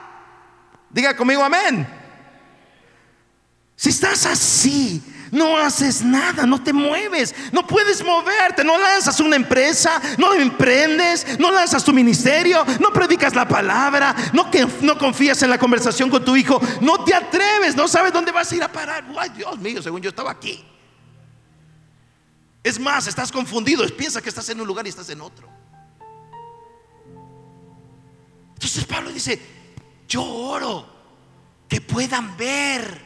Diga conmigo amén. Si estás así, no haces nada, no te mueves, no puedes moverte, no lanzas una empresa, no emprendes, no lanzas tu ministerio, no predicas la palabra, no, confías en la conversación con tu hijo, no te atreves, no sabes dónde vas a ir a parar. Ay, Dios mío, según yo estaba aquí. Es más, estás confundido, piensas que estás en un lugar y estás en otro. Entonces Pablo dice, yo oro que puedan ver.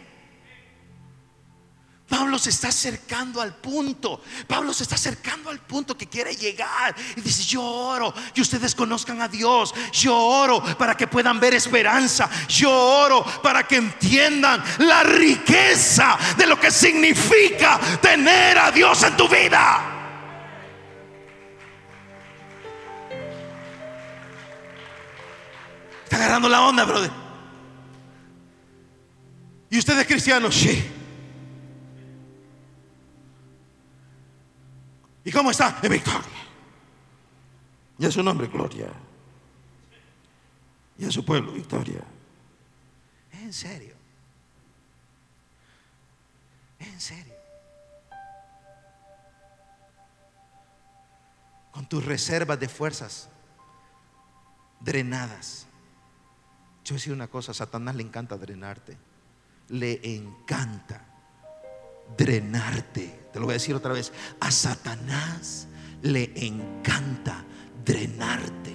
Pablo se está acercando al punto. Pablo se está acercando al punto que quiere llegar. Y dice, yo oro que ustedes conozcan a Dios. Yo oro para que puedan ver esperanza. Yo oro para que entiendan la riqueza de lo que significa tener a Dios en tu vida. Agarrando la onda, brother. ¿Y usted es cristiano? Sí. ¿Y cómo está? En victoria. Y a su nombre, gloria. Y a su pueblo, victoria. En serio. En serio. Con tus reservas de fuerzas drenadas. Yo decir una cosa, a Satanás le encanta drenarte. Le encanta drenarte. Te lo voy a decir otra vez. A Satanás le encanta drenarte.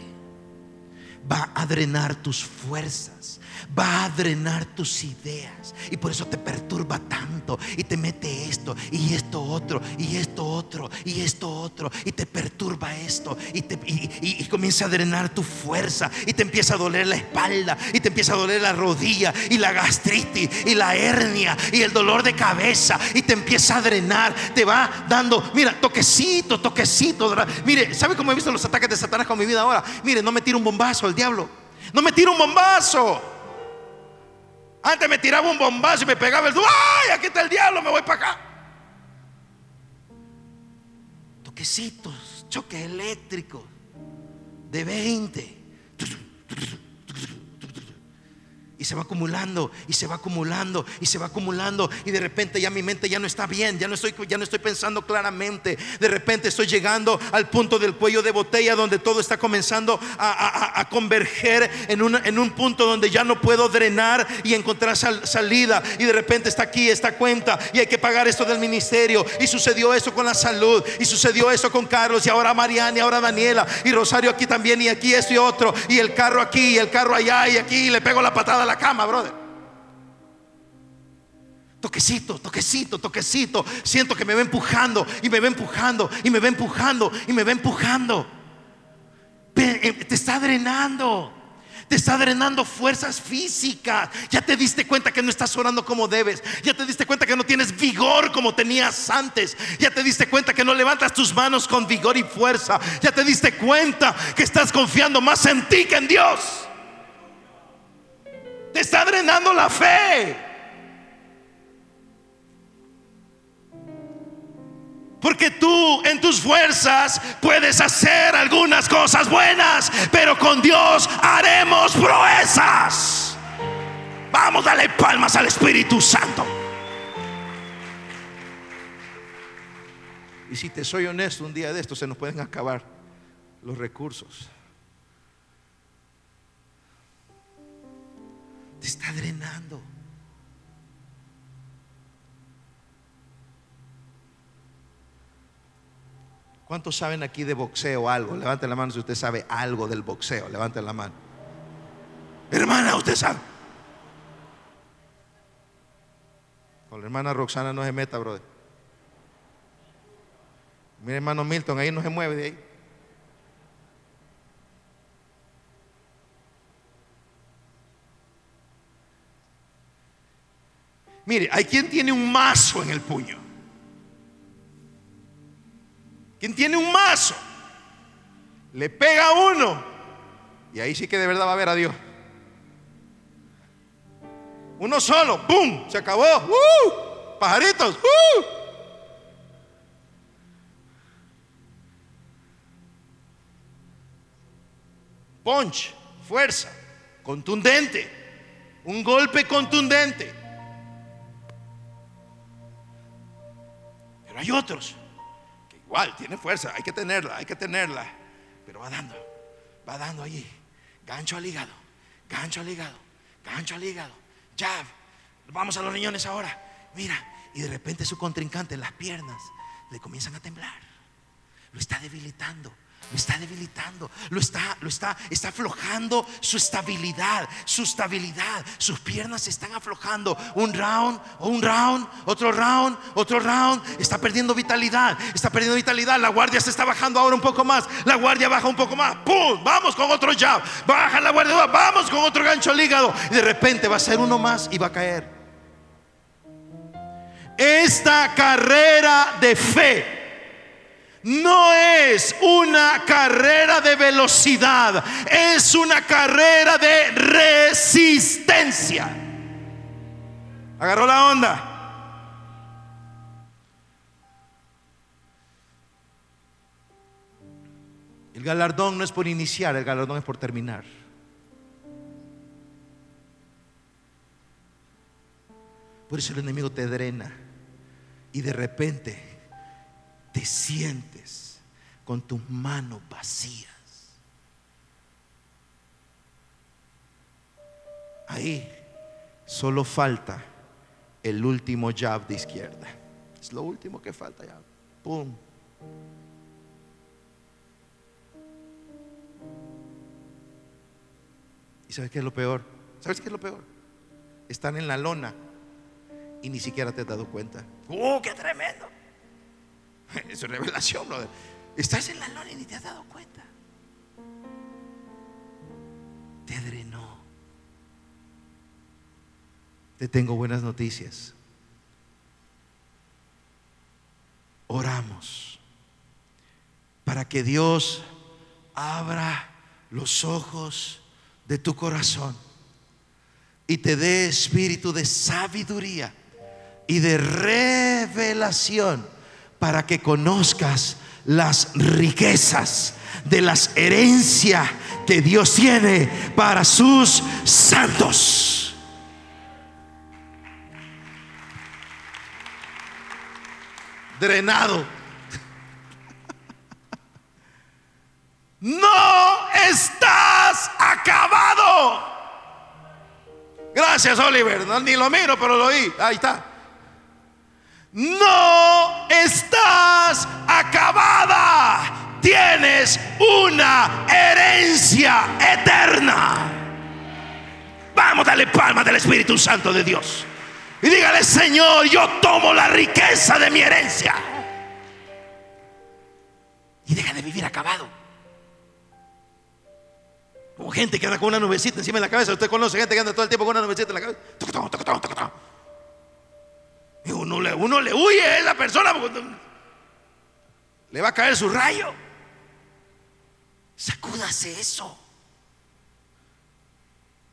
Va a drenar tus fuerzas. Va a drenar tus ideas. Y por eso te perturba tanto. Y te mete esto. Y esto otro. Y esto otro. Y esto otro. Y te perturba esto. Y, te, y, comienza a drenar tu fuerza. Y te empieza a doler la espalda. Y te empieza a doler la rodilla. Y la gastritis. Y la hernia. Y el dolor de cabeza. Y te empieza a drenar. Te va dando, mira, toquecito, toquecito. Mire, ¿sabe cómo he visto los ataques de Satanás con mi vida ahora? Mire, no me tira un bombazo diablo. No me tira un bombazo. Antes me tiraba un bombazo y me pegaba el. ¡Ay! Aquí está el diablo, me voy para acá. Toquecitos, choques eléctricos de 20. Y se va acumulando, y se va acumulando, y se va acumulando. Y de repente ya mi mente ya no está bien, ya no estoy, ya no estoy pensando claramente. De repente estoy llegando al punto del cuello de botella donde todo está comenzando a, converger en, una- en un punto donde ya no puedo drenar y encontrar sal- salida. Y de repente está aquí esta cuenta y hay que pagar esto del ministerio. Y sucedió eso con la salud, y sucedió eso con Carlos, y ahora Mariana, y ahora Daniela, y Rosario aquí también, y aquí esto y otro, y el carro aquí, y el carro allá, y aquí, le pego la patada a la cama, brother. Toquecito, toquecito, toquecito. Siento que me va empujando y me va empujando y me va empujando y me va empujando. Eh, Te está drenando. Te está drenando fuerzas físicas. Ya te diste cuenta que no estás orando como debes. Ya te diste cuenta que no tienes vigor como tenías antes. Ya te diste cuenta que no levantas tus manos con vigor y fuerza. Ya te diste cuenta que estás confiando más en ti que en Dios. Te está drenando la fe. Porque tú en tus fuerzas puedes hacer algunas cosas buenas, pero con Dios haremos proezas. Vamos, dale palmas al Espíritu Santo. Y si te soy honesto, un día de esto se nos pueden acabar los recursos. Está drenando. ¿Cuántos saben aquí de boxeo algo? Levanten la mano si usted sabe algo del boxeo. Levanten la mano. Hermana, usted sabe. Con la hermana Roxana no se meta, brother. Mire, hermano Milton, ahí no se mueve de ahí. Mire, hay quien tiene un mazo en el puño. Quien tiene un mazo, le pega a uno y ahí sí que de verdad va a ver a Dios. Uno solo, ¡pum! Se acabó. ¡Uh! Pajaritos, ¡uh! Punch, fuerza, contundente, un golpe contundente. Pero hay otros que igual tienen fuerza, hay que tenerla, hay que tenerla, pero va dando, va dando allí, gancho al hígado, gancho al hígado, gancho al hígado, jab, vamos a los riñones ahora, mira, y de repente su contrincante, las piernas, le comienzan a temblar, lo está debilitando lo está debilitando, lo está, lo está, está aflojando su estabilidad, su estabilidad. Sus piernas se están aflojando. Un round, un round, otro round, otro round. Está perdiendo vitalidad, está perdiendo vitalidad. La guardia se está bajando ahora un poco más. La guardia baja un poco más. ¡Pum! Vamos con otro jab. Baja la guardia, vamos con otro gancho al hígado. Y de repente va a ser uno más y va a caer. Esta carrera de fe no es una carrera de velocidad, es una carrera de resistencia. ¿Agarró la onda? El galardón no es por iniciar, el galardón es por terminar. Por eso el enemigo te drena y de repente te sientes con tus manos vacías. Ahí solo falta el último jab de izquierda. Es lo último que falta ya. ¡Pum! ¿Y sabes qué es lo peor? ¿Sabes qué es lo peor? Están en la lona y ni siquiera te has dado cuenta. ¡Oh, qué tremendo! Es revelación, brother. Estás en la lona y ni te has dado cuenta. Te drenó. Te tengo buenas noticias. Oramos para que Dios abra los ojos de tu corazón y te dé espíritu de sabiduría y de revelación para que conozcas las riquezas de las herencias que Dios tiene para sus santos. Drenado. No estás acabado. Gracias, Oliver. ni lo miro, pero lo oí. Ahí está no estás acabada. Tienes una herencia eterna. Vamos, dale palma del Espíritu Santo de Dios. Y dígale, Señor, yo tomo la riqueza de mi herencia. Y deja de vivir acabado. Como gente que anda con una nubecita encima de la cabeza. Usted conoce gente que anda todo el tiempo con una nubecita en la cabeza. Uno le, uno le huye a la persona le va a caer su rayo. Sacúdase eso.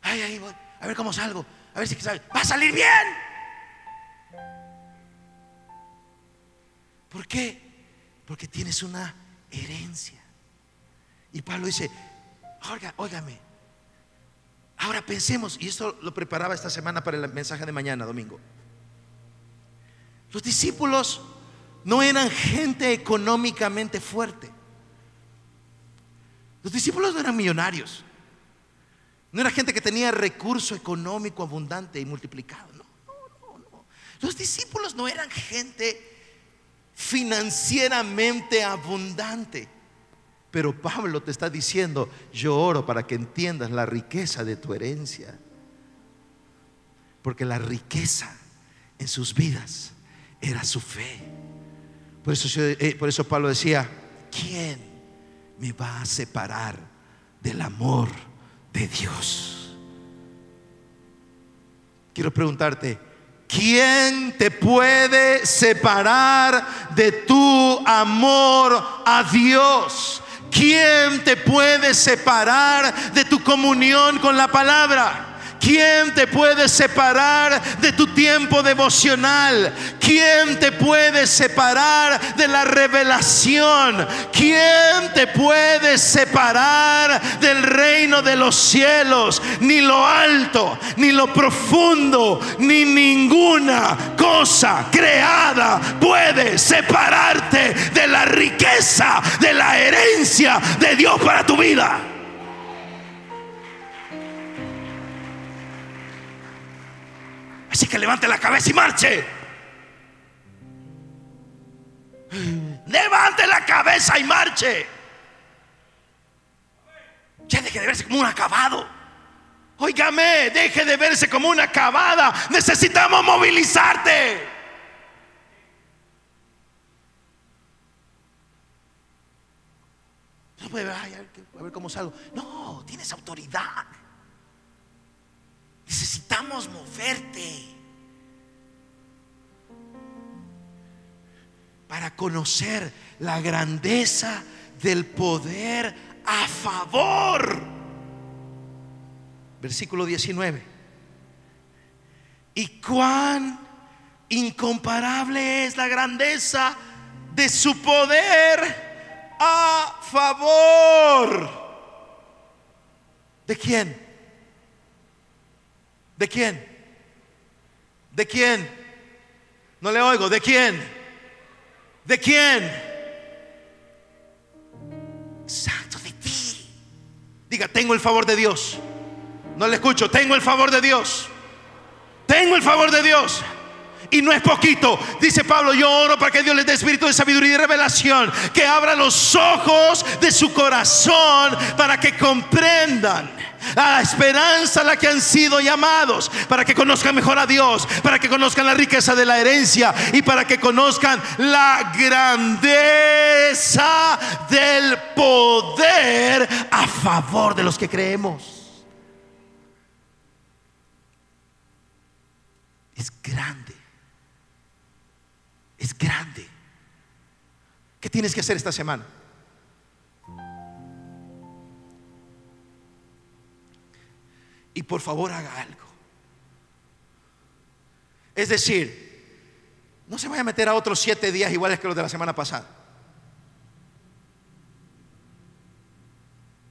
Ay, ay, voy. A ver cómo salgo. A ver si sale. Va a salir bien. ¿Por qué? Porque tienes una herencia. Y Pablo dice, oiga, óigame. Ahora pensemos, y esto lo preparaba esta semana para el mensaje de mañana, domingo. Los discípulos no eran gente económicamente fuerte. Los discípulos no eran millonarios. No era gente que tenía recurso económico abundante y multiplicado. No, no, no, Los discípulos no eran gente financieramente abundante. Pero Pablo te está diciendo, yo oro para que entiendas la riqueza de tu herencia. Porque la riqueza en sus vidas era su fe. Por eso, eh, por eso Pablo decía, ¿quién me va a separar del amor de Dios? Quiero preguntarte, ¿quién te puede separar de tu amor a Dios? ¿Quién te puede separar de tu comunión con la palabra? ¿Quién te puede separar de tu tiempo devocional? ¿Quién te puede separar de la revelación? ¿Quién te puede separar del reino de los cielos? Ni lo alto, ni lo profundo, ni ninguna cosa creada puede separarte de la riqueza, de la herencia de Dios para tu vida. Así que levante la cabeza y marche. Levante la cabeza y marche. Ya deje de verse como un acabado. Óigame, deje de verse como una acabada. Necesitamos movilizarte. No puede ver, a ver cómo salgo. No, tienes autoridad. Necesitamos moverte para conocer la grandeza del poder a favor. Versículo 19. Y cuán incomparable es la grandeza de su poder a favor. ¿De quién? ¿De quién? ¿De quién? No le oigo. ¿De quién? ¿De quién? Santo de ti. Diga, tengo el favor de Dios. No le escucho. Tengo el favor de Dios. Tengo el favor de Dios. Y no es poquito. Dice Pablo, yo oro para que Dios les dé espíritu de sabiduría y revelación. Que abra los ojos de su corazón para que comprendan la esperanza a la que han sido llamados, para que conozcan mejor a Dios, para que conozcan la riqueza de la herencia y para que conozcan la grandeza del poder a favor de los que creemos. Es grande. Es grande. ¿Qué tienes que hacer esta semana? Y por favor haga algo. Es decir, no se vaya a meter a otros siete días iguales que los de la semana pasada.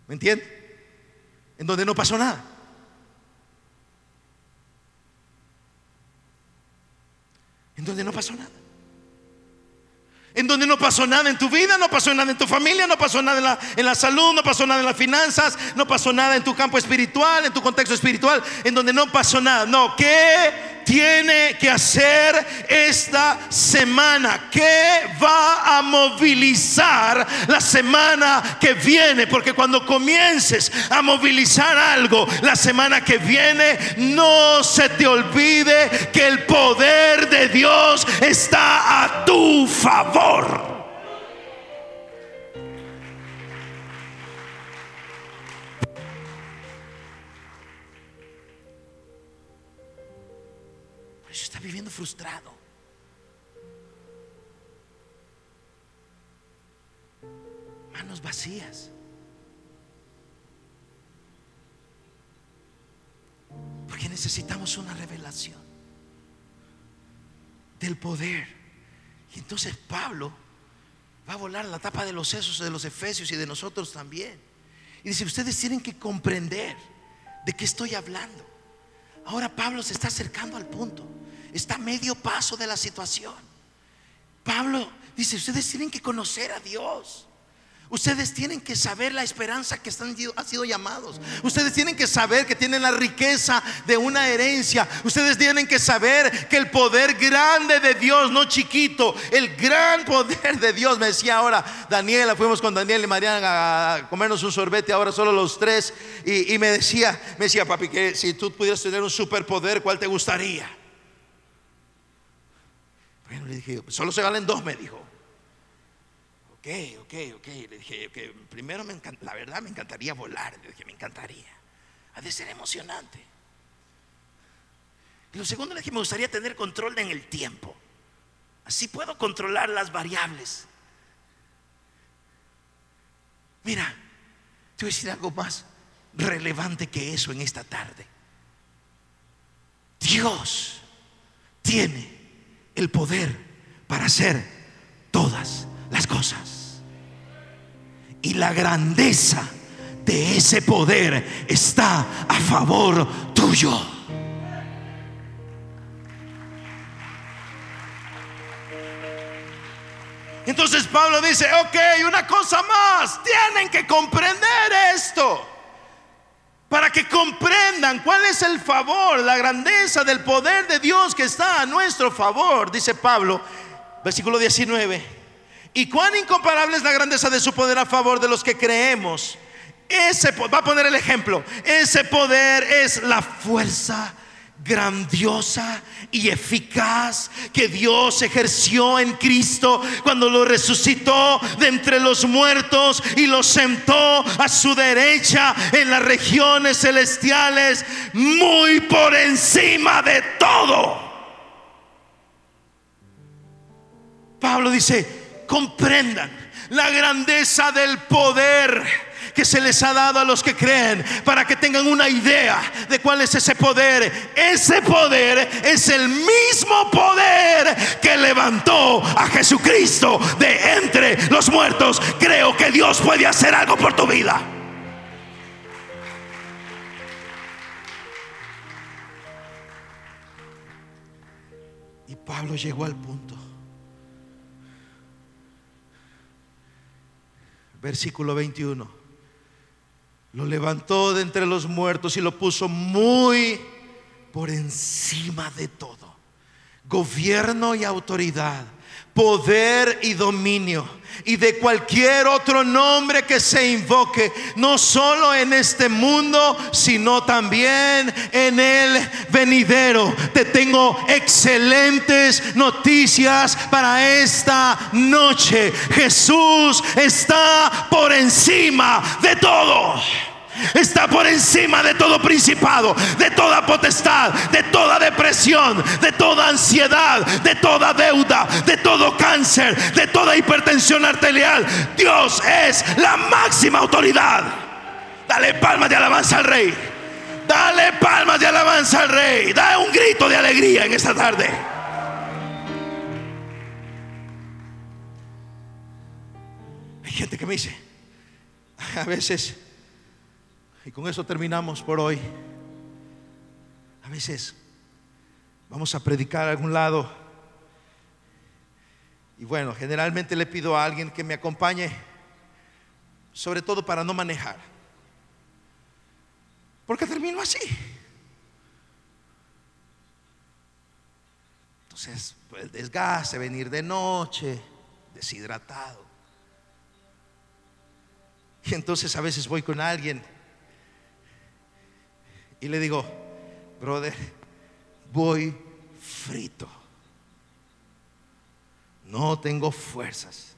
¿Me entiende? En donde no pasó nada. En donde no pasó nada en donde no pasó nada en tu vida, no pasó nada en tu familia, no pasó nada en la, en la, salud, no pasó nada en las finanzas, no pasó nada en tu campo espiritual, en tu contexto espiritual, en donde no pasó nada. No, ¿qué tiene que hacer esta semana? ¿Qué va a movilizar la semana que viene? Porque cuando comiences a movilizar algo la semana que viene, no se te olvide que el poder de Dios está a tu favor. Viviendo frustrado. Manos vacías. Porque necesitamos una revelación del poder. Y entonces Pablo va a volar la tapa de los sesos de los efesios y de nosotros también. Y dice, ustedes tienen que comprender de qué estoy hablando. Ahora Pablo se está acercando al punto está a medio paso de la situación. Pablo dice, ustedes tienen que conocer a Dios. Ustedes tienen que saber la esperanza que están, han sido llamados. Ustedes tienen que saber que tienen la riqueza de una herencia. Ustedes tienen que saber que el poder grande de Dios, no chiquito, el gran poder de Dios. Me decía ahora Daniela, fuimos con Daniel y Mariana a comernos un sorbete, ahora solo los tres. Y, y me decía, me decía, papi, que si tú pudieras tener un superpoder, ¿cuál te gustaría? Solo se valen dos, me dijo. Ok, ok, ok. Le dije que primero me la verdad me encantaría volar. Le dije, me encantaría. Ha de ser emocionante. Y lo segundo le dije, me gustaría tener control en el tiempo. Así puedo controlar las variables. Mira, te voy a decir algo más relevante que eso en esta tarde. Dios tiene el poder para hacer todas las cosas. Y la grandeza de ese poder está a favor tuyo. Entonces Pablo dice, ok, una cosa más, tienen que comprender esto para que comprendan cuál es el favor, la grandeza del poder de Dios que está a nuestro favor, dice Pablo, versículo 19. Y cuán incomparable es la grandeza de su poder a favor de los que creemos. Ese va a poner el ejemplo. Ese poder es la fuerza grandiosa y eficaz que Dios ejerció en Cristo cuando lo resucitó de entre los muertos y lo sentó a su derecha en las regiones celestiales, muy por encima de todo. Pablo dice, comprendan la grandeza del poder que se les ha dado a los que creen para que tengan una idea de cuál es ese poder. Ese poder es el mismo poder que levantó a Jesucristo de entre los muertos. Creo que Dios puede hacer algo por tu vida. Y Pablo llegó al punto. Versículo 21 lo levantó de entre los muertos y lo puso muy por encima de todo. Gobierno y autoridad, poder y dominio y de cualquier otro nombre que se invoque, no solo en este mundo, sino también en el venidero. Te tengo excelentes noticias para esta noche. Jesús está por encima de todo está por encima de todo principado, de toda potestad, de toda depresión, de toda ansiedad, de toda deuda, de todo cáncer, de toda hipertensión arterial. Dios es la máxima autoridad. Dale palmas de alabanza al rey. Dale palmas de alabanza al rey. Da un grito de alegría en esta tarde. Hay gente que me dice, a veces y con eso terminamos por hoy. A veces vamos a predicar a algún lado. Y bueno, generalmente le pido a alguien que me acompañe, sobre todo para no manejar. Porque termino así. Entonces, pues, el desgaste, venir de noche, deshidratado. Y entonces a veces voy con alguien y le digo, brother, voy frito. No tengo fuerzas.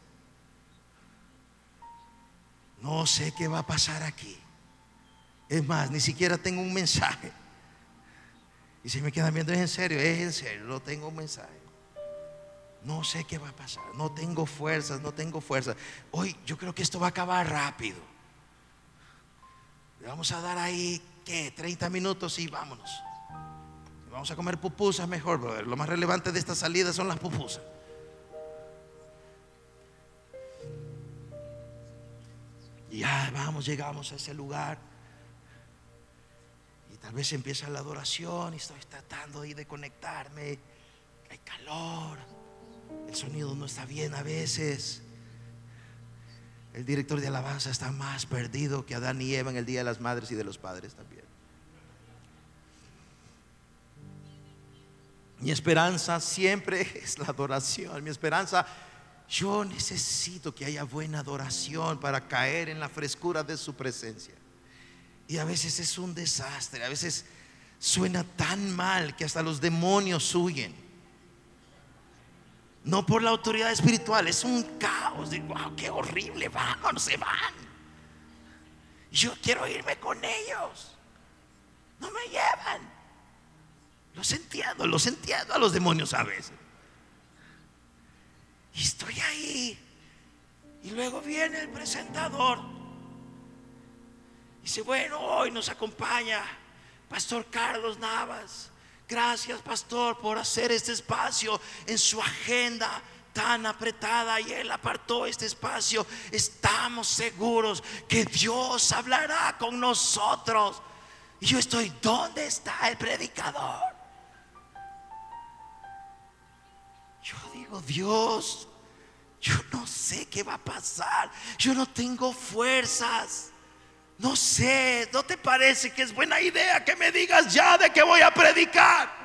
No sé qué va a pasar aquí. Es más, ni siquiera tengo un mensaje. Y si me quedan viendo, es en serio, es en serio, no tengo un mensaje. No sé qué va a pasar, no tengo fuerzas, no tengo fuerzas. Hoy yo creo que esto va a acabar rápido. Le vamos a dar ahí ¿qué? 30 minutos y vámonos. Vamos a comer pupusas mejor, Lo más relevante de esta salida son las pupusas. Y ya vamos, llegamos a ese lugar. Y tal vez empieza la adoración y estoy tratando ahí de conectarme. Hay calor. El sonido no está bien a veces. El director de alabanza está más perdido que Adán y Eva en el Día de las Madres y de los Padres también. Mi esperanza siempre es la adoración. Mi esperanza, yo necesito que haya buena adoración para caer en la frescura de su presencia. Y a veces es un desastre, a veces suena tan mal que hasta los demonios huyen. no por la autoridad espiritual, es un caos. Wow, qué horrible, vamos, se van. Yo quiero irme con ellos. No me llevan. Los entiendo, los entiendo a los demonios a veces. Y estoy ahí. Y luego viene el presentador. Y dice, bueno, hoy nos acompaña Pastor Carlos Navas. Gracias, pastor, por hacer este espacio en su agenda tan apretada y Él apartó este espacio. Estamos seguros que Dios hablará con nosotros. Y yo estoy, ¿dónde está el predicador? Dios, yo no sé qué va a pasar. Yo no tengo fuerzas. No sé, ¿no te parece que es buena idea que me digas ya de que voy a predicar?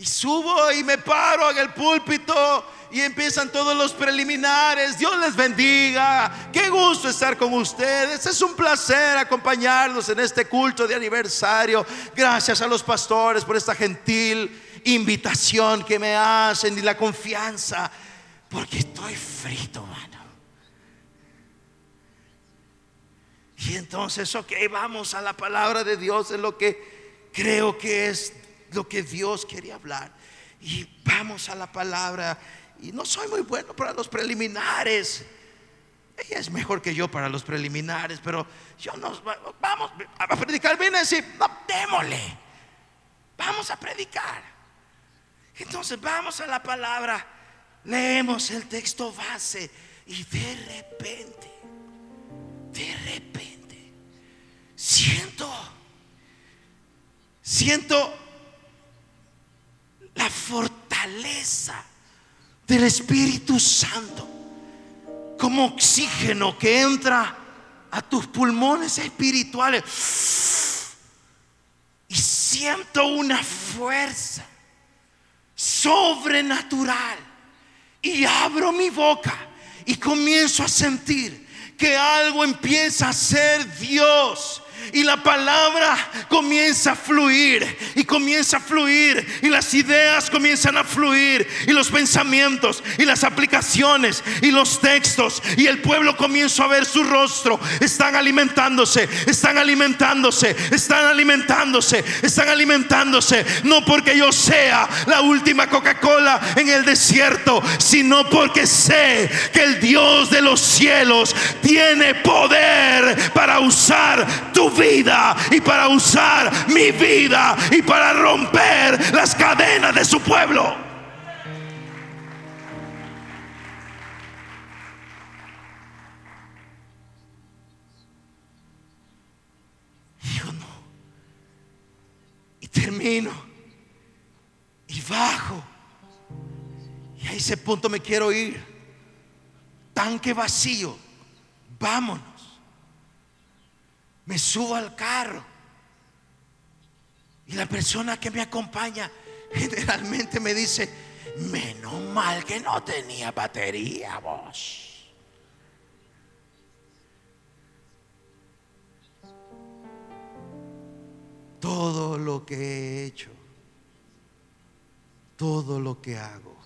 Y subo y me paro en el púlpito y empiezan todos los preliminares. Dios les bendiga. Qué gusto estar con ustedes. Es un placer acompañarlos en este culto de aniversario. Gracias a los pastores por esta gentil invitación que me hacen y la confianza. Porque estoy frito, mano. Y entonces, ok, vamos a la palabra de Dios, es lo que creo que es lo que Dios quería hablar. Y vamos a la palabra. Y no soy muy bueno para los preliminares. Ella es mejor que yo para los preliminares, pero yo nos vamos a predicar. Viene a decir, no, démosle. Vamos a predicar. Entonces vamos a la palabra, leemos el texto base y de repente, de repente, siento, siento la fortaleza del Espíritu Santo como oxígeno que entra a tus pulmones espirituales. Y siento una fuerza sobrenatural. Y abro mi boca y comienzo a sentir que algo empieza a ser Dios y la palabra comienza a fluir y comienza a fluir y las ideas comienzan a fluir y los pensamientos y las aplicaciones y los textos y el pueblo comienza a ver su rostro. Están alimentándose, están alimentándose, están alimentándose, están alimentándose. No porque yo sea la última Coca-Cola en el desierto, sino porque sé que el Dios de los cielos tiene poder para usar tu vida y para usar mi vida y para romper las cadenas de su pueblo. Y termino. Y bajo. Y a ese punto me quiero ir. Tanque vacío. Vámonos me subo al carro y la persona que me acompaña generalmente me dice, menos mal que no tenía batería vos. Todo lo que he hecho, todo lo que hago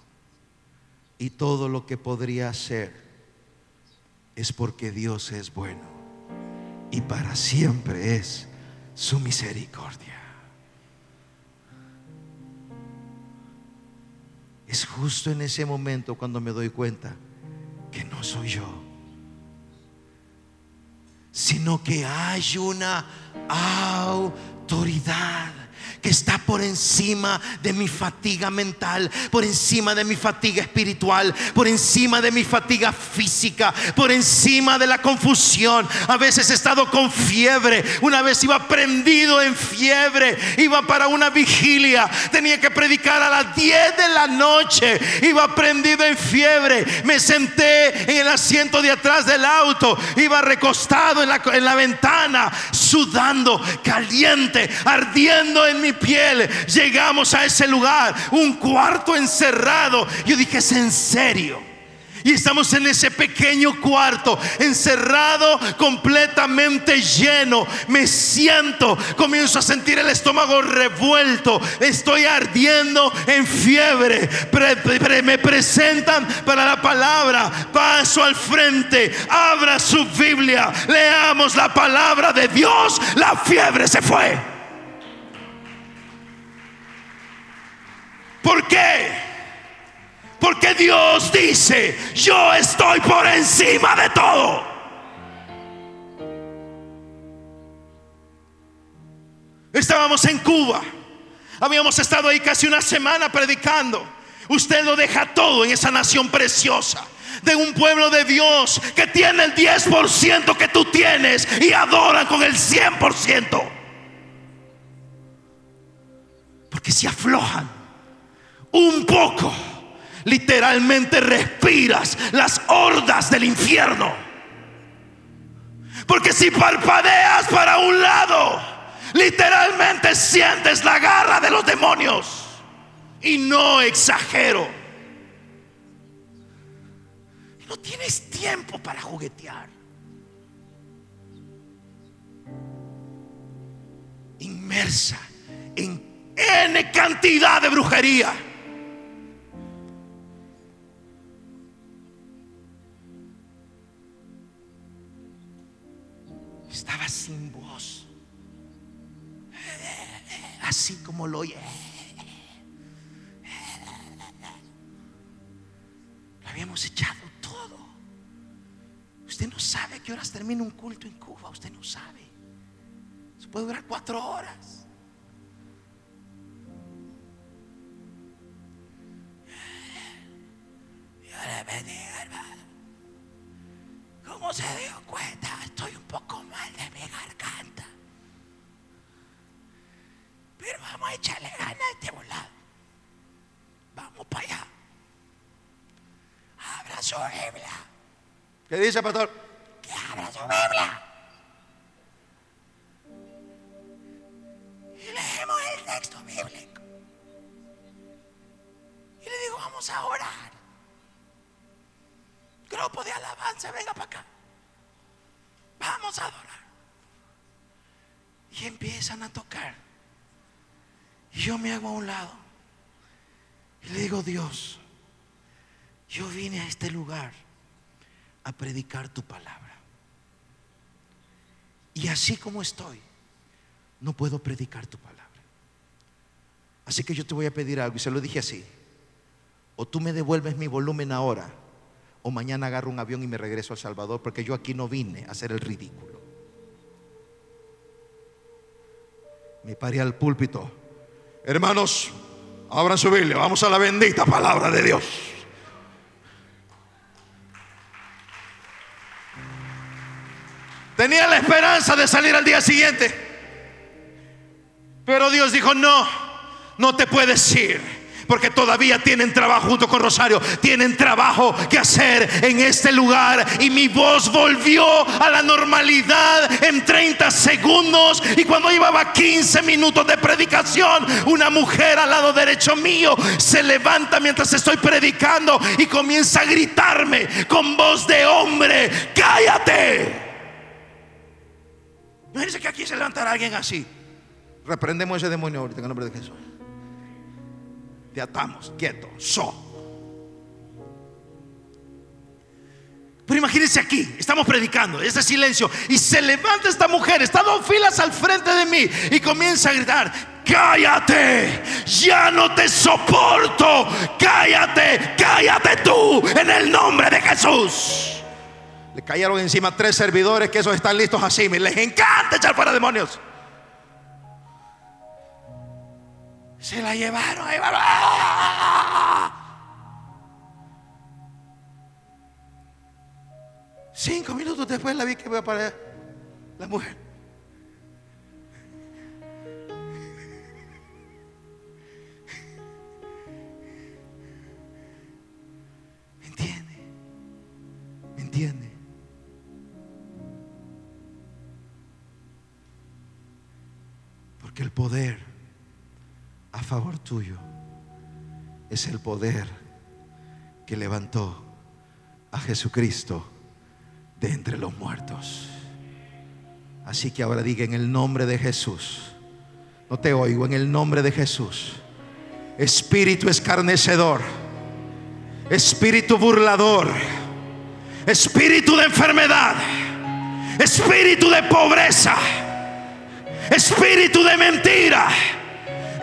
y todo lo que podría hacer es porque Dios es bueno y para siempre es su misericordia. Es justo en ese momento cuando me doy cuenta que no soy yo, sino que hay una autoridad que está por encima de mi fatiga mental, por encima de mi fatiga espiritual, por encima de mi fatiga física, por encima de la confusión. A veces he estado con fiebre, una vez iba prendido en fiebre, iba para una vigilia, tenía que predicar a las 10 de la noche, iba prendido en fiebre, me senté en el asiento de atrás del auto, iba recostado en la, en la ventana, sudando, caliente, ardiendo en mi piel. Llegamos a ese lugar, un cuarto encerrado. Yo dije, ¿es en serio? Y estamos en ese pequeño cuarto, encerrado, completamente lleno. Me siento, comienzo a sentir el estómago revuelto. Estoy ardiendo en fiebre. me presentan para la palabra. Paso al frente. Abra su Biblia. Leamos la palabra de Dios. La fiebre se fue. ¿Por qué? Porque Dios dice, yo estoy por encima de todo. Estábamos en Cuba. Habíamos estado ahí casi una semana predicando. Usted lo deja todo en esa nación preciosa. De un pueblo de Dios que tiene el 10% que tú tienes y adoran con el 100%. Porque si aflojan un poco literalmente respiras las hordas del infierno. Porque si parpadeas para un lado, literalmente sientes la garra de los demonios. Y no exagero. No tienes tiempo para juguetear. Inmersa en N cantidad de brujería. Estaba sin voz. Así como lo oye. Lo habíamos echado todo. Usted no sabe qué horas termina un culto en Cuba. Usted no sabe. Se puede durar cuatro horas. ¿Cómo se dio cuenta? A echarle ganas este volado. Vamos para allá. Abra su Biblia. ¿Qué dice, pastor? Dios, yo vine a este lugar a predicar tu palabra. Y así como estoy, no puedo predicar tu palabra. Así que yo te voy a pedir algo. Y se lo dije así. O tú me devuelves mi volumen ahora o mañana agarro un avión y me regreso a Salvador porque yo aquí no vine a hacer el ridículo. Me paré al púlpito. Hermanos, abran su Biblia, vamos a la bendita palabra de Dios. Tenía la esperanza de salir al día siguiente. Pero Dios dijo, no, no te puedes ir porque todavía tienen trabajo junto con Rosario, tienen trabajo que hacer en este lugar. Y mi voz volvió a la normalidad en 30 segundos. Y cuando llevaba 15 minutos de predicación, una mujer al lado derecho mío se levanta mientras estoy predicando y comienza a gritarme con voz de hombre, cállate. Imagínense que aquí se levantará alguien así. Reprendemos ese demonio ahorita en el nombre de Jesús te atamos, quieto, so. Pero imagínense aquí, estamos predicando, ese silencio, y se levanta esta mujer, está dos filas al frente de mí y comienza a gritar, cállate, ya no te soporto, cállate, cállate tú, en el nombre de Jesús. Le cayeron encima tres servidores que esos están listos así, me les encanta echar fuera demonios. Se la llevaron. Cinco minutos después la vi que iba para la mujer. ¿Me entiende? ¿Me entiende? Porque el poder a favor tuyo es el poder que levantó a Jesucristo de entre los muertos. Así que ahora diga en el nombre de Jesús. No te oigo, en el nombre de Jesús. Espíritu escarnecedor. Espíritu burlador. Espíritu de enfermedad. Espíritu de pobreza. Espíritu de mentira.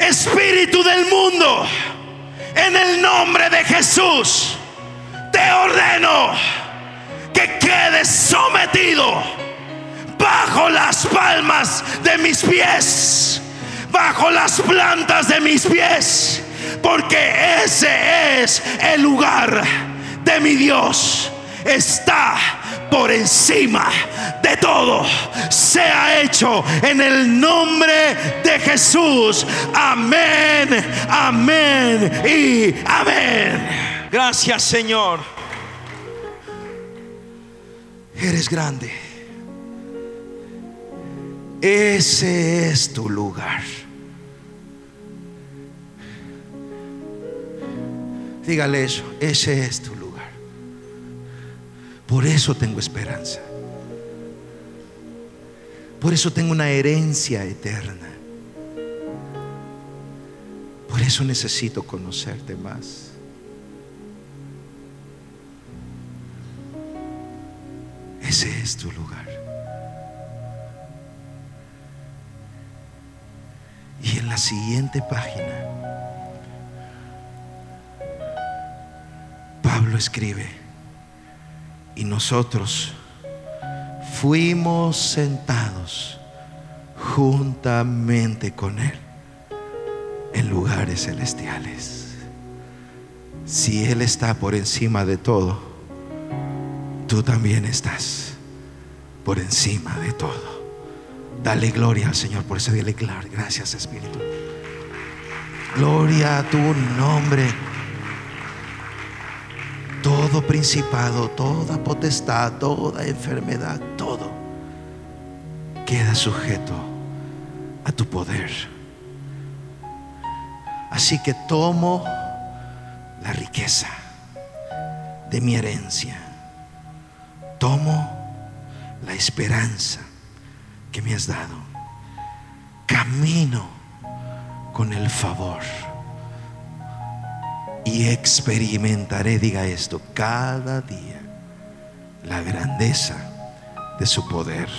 Espíritu del mundo. En el nombre de Jesús. Te ordeno que quedes sometido bajo las palmas de mis pies, bajo las plantas de mis pies, porque ese es el lugar de mi Dios. Está por encima de todo. Sea hecho en el nombre de Jesús. Amén, amén y amén. Gracias Señor. Eres grande. Ese es tu lugar. Dígale eso, ese es tu lugar. Por eso tengo esperanza. Por eso tengo una herencia eterna. Por eso necesito conocerte más. Ese es tu lugar. Y en la siguiente página, Pablo escribe, y nosotros fuimos sentados juntamente con Él en lugares celestiales. Si Él está por encima de todo, tú también estás por encima de todo. Dale gloria al Señor, por eso dile gracias Espíritu. Gloria a tu nombre. Todo principado, toda potestad, toda enfermedad, todo queda sujeto a tu poder. Así que tomo la riqueza de mi herencia. Tomo la esperanza que me has dado. Camino con el favor y experimentaré, diga esto, cada día la grandeza de su poder.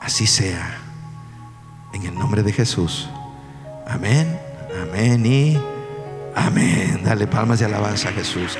Así sea, en el nombre de Jesús. Amén, amén y amén. Dale palmas de alabanza a Jesús.